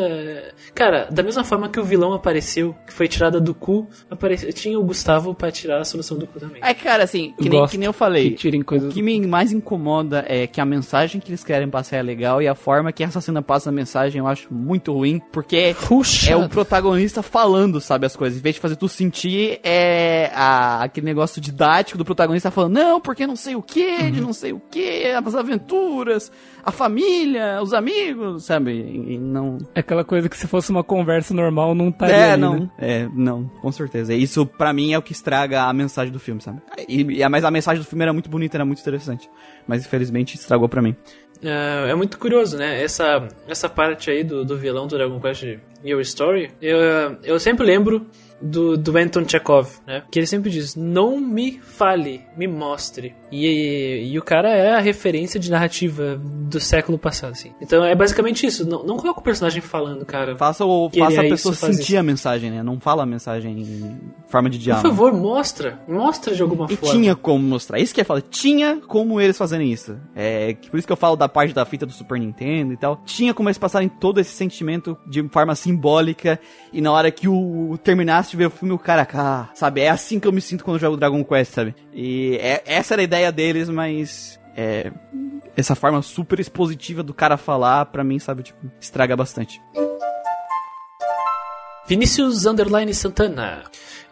Cara, da mesma forma que o vilão apareceu, que foi tirada do cu, apareceu, tinha o Gustavo pra tirar a solução do cu também. É, cara, assim, que nem, que nem eu falei. que tirem coisas O que me mais incomoda é que a mensagem que eles querem passar é legal e a forma que essa cena passa a mensagem eu acho muito ruim, porque Puxa! é o protagonista falando, sabe, as coisas. Em vez de fazer tu sentir é a- aquele negócio didático do protagonista falando, não, porque não sei o que, de não sei o que, as aventuras, a família, os amigos, sabe? E, e não. É aquela coisa que se fosse uma conversa normal não estaria É, ali, não. né? É, não, com certeza. Isso, pra mim, é o que estraga a mensagem do filme, sabe? E, e- mas a mensagem do filme era muito bonita, era muito interessante. Mas infelizmente estragou pra mim. É, é muito curioso, né? Essa, essa parte aí do, do vilão do Dragon Quest Your Story, eu, eu sempre lembro do, do Anton Chekhov, né? Que ele sempre diz, não me fale, me mostre. E, e o cara é a referência de narrativa do século passado, assim. Então é basicamente isso, não, não coloca o personagem falando, cara. Faça, o, faça a é pessoa isso, sentir isso. a mensagem, né? Não fala a mensagem em forma de Por diálogo. favor, mostra. Mostra de alguma E forma. tinha como mostrar. Isso que eu falo, tinha como eles fazerem isso. É, por isso que eu falo da parte da fita do Super Nintendo e tal. Tinha como eles passarem todo esse sentimento de forma simbólica. E na hora que o terminasse de ver o filme, o cara, ah, sabe? É assim que eu me sinto quando jogo Dragon Quest, sabe? E é- essa era a ideia deles, mas. É, essa forma super expositiva do cara falar, pra mim, sabe, tipo, estraga bastante. Vinícius Underline Santana.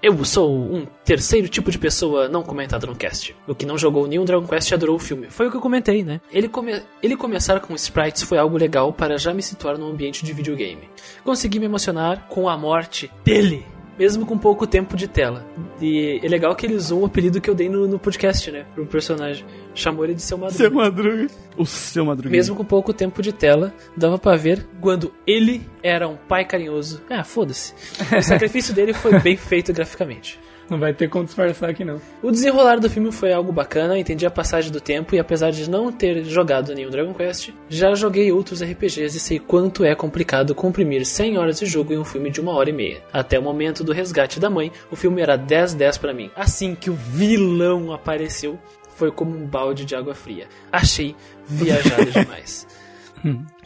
Eu sou um terceiro tipo de pessoa não comentada no cast. O que não jogou nenhum Dragon Quest e adorou o filme. Foi o que eu comentei, né? Ele, come... Ele começar com sprites foi algo legal para já me situar no ambiente de videogame. Consegui me emocionar com a morte dele. Mesmo com pouco tempo de tela. E é legal que ele usou o apelido que eu dei no, no podcast, né? Pro personagem. Chamou ele de seu madruga. Seu Madruga. O seu Madruga. Mesmo com pouco tempo de tela, dava pra ver quando ele era um pai carinhoso. Ah, foda-se. O sacrifício dele foi bem feito graficamente. Não vai ter como disfarçar aqui, não. O desenrolar do filme foi algo bacana, entendi a passagem do tempo e apesar de não ter jogado nenhum Dragon Quest, já joguei outros RPGs e sei quanto é complicado comprimir 100 horas de jogo em um filme de uma hora e meia. Até o momento do resgate da mãe, o filme era 10-10 pra mim. Assim que o vilão apareceu, foi como um balde de água fria. Achei viajado demais.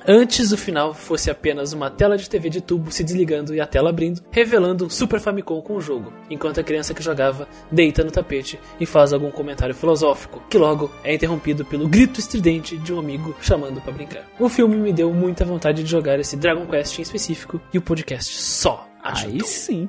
Antes o final fosse apenas uma tela de TV de tubo se desligando e a tela abrindo, revelando um Super Famicom com o jogo, enquanto a criança que jogava deita no tapete e faz algum comentário filosófico, que logo é interrompido pelo grito estridente de um amigo chamando pra brincar. O filme me deu muita vontade de jogar esse Dragon Quest em específico e o podcast só Aí ajudou. sim.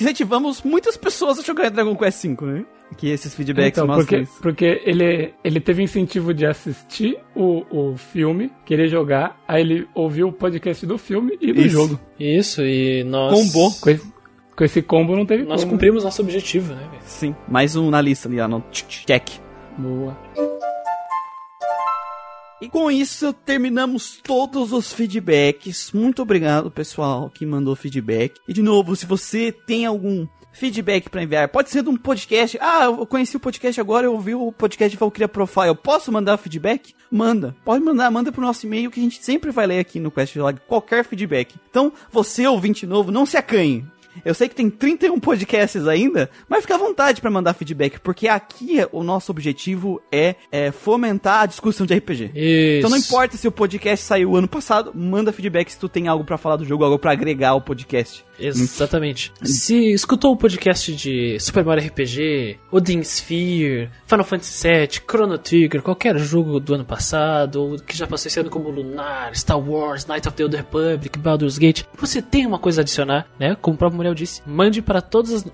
Incentivamos muitas pessoas a jogar Dragon Quest V, né? Que esses feedbacks Então, porque, isso. porque ele, ele teve incentivo de assistir o, o filme, querer jogar, aí ele ouviu o podcast do filme e do Isso. jogo. Isso, e nós. Combou. Com esse, com esse combo não teve Nós como. cumprimos nosso objetivo, né? Sim. Mais um na lista ali, ó. No check. Boa. E com isso terminamos todos os feedbacks. Muito obrigado, pessoal, que mandou feedback. E de novo, se você tem algum feedback pra enviar, pode ser de um podcast. Ah, eu conheci o podcast agora, eu ouvi o podcast de Valkyria Profile. Posso mandar feedback? Manda. Pode mandar, manda pro nosso e-mail que a gente sempre vai ler aqui no Questlog qualquer feedback. Então, você ouvinte novo, não se acanhe. Eu sei que tem 31 podcasts ainda, mas fica à vontade pra mandar feedback, porque aqui o nosso objetivo é, é fomentar a discussão de RPG. Isso. Então não importa se o podcast saiu ano passado, manda feedback se tu tem algo pra falar do jogo, algo pra agregar ao podcast. Exatamente. Se escutou o podcast de Super Mario RPG, Odin Sphere, Final Fantasy VII, Chrono Trigger, qualquer jogo do ano passado, ou que já passou esse ano como Lunar, Star Wars, Knight of the Old Republic, Baldur's Gate, você tem uma coisa a adicionar, né? Como o próprio Muriel disse, mande para todos, as-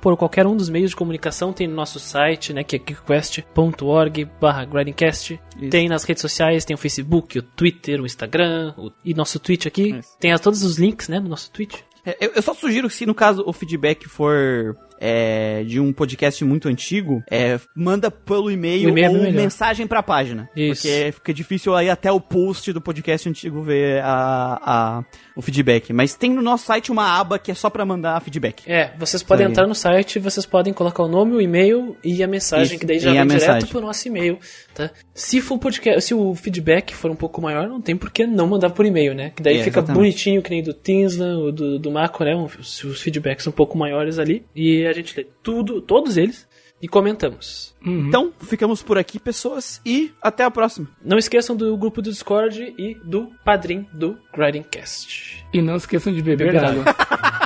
por qualquer um dos meios de comunicação, tem no nosso site, né? Que é geekquest.org barra grindcast. Tem nas redes sociais, tem o Facebook, o Twitter, o Instagram, o- e nosso Twitch aqui. Isso. Tem a- todos os links, né? No nosso Twitch. É, Eu, eu só sugiro que se no caso o feedback for é, de um podcast muito antigo, é, manda pelo e-mail é ou melhor. mensagem pra página. Isso. Porque fica difícil aí até o post do podcast antigo ver a, a- o feedback. Mas tem no nosso site uma aba que é só pra mandar feedback. É, vocês podem Aí. entrar no site, vocês podem colocar o nome, o e-mail e a mensagem, Isso, que daí já vem direto mensagem. pro nosso e-mail, tá? Se for podcast, se o feedback for um pouco maior, não tem por que não mandar por e-mail, né? Que daí É, fica exatamente. bonitinho, que nem do Tinsla, do, do Mako, né? Os, os feedbacks um pouco maiores ali. E a gente lê tudo, todos eles, e comentamos. Então, ficamos por aqui, pessoas, e até a próxima. Não esqueçam do grupo do Discord e do padrim do Grindcast. E não esqueçam de beber Beber água.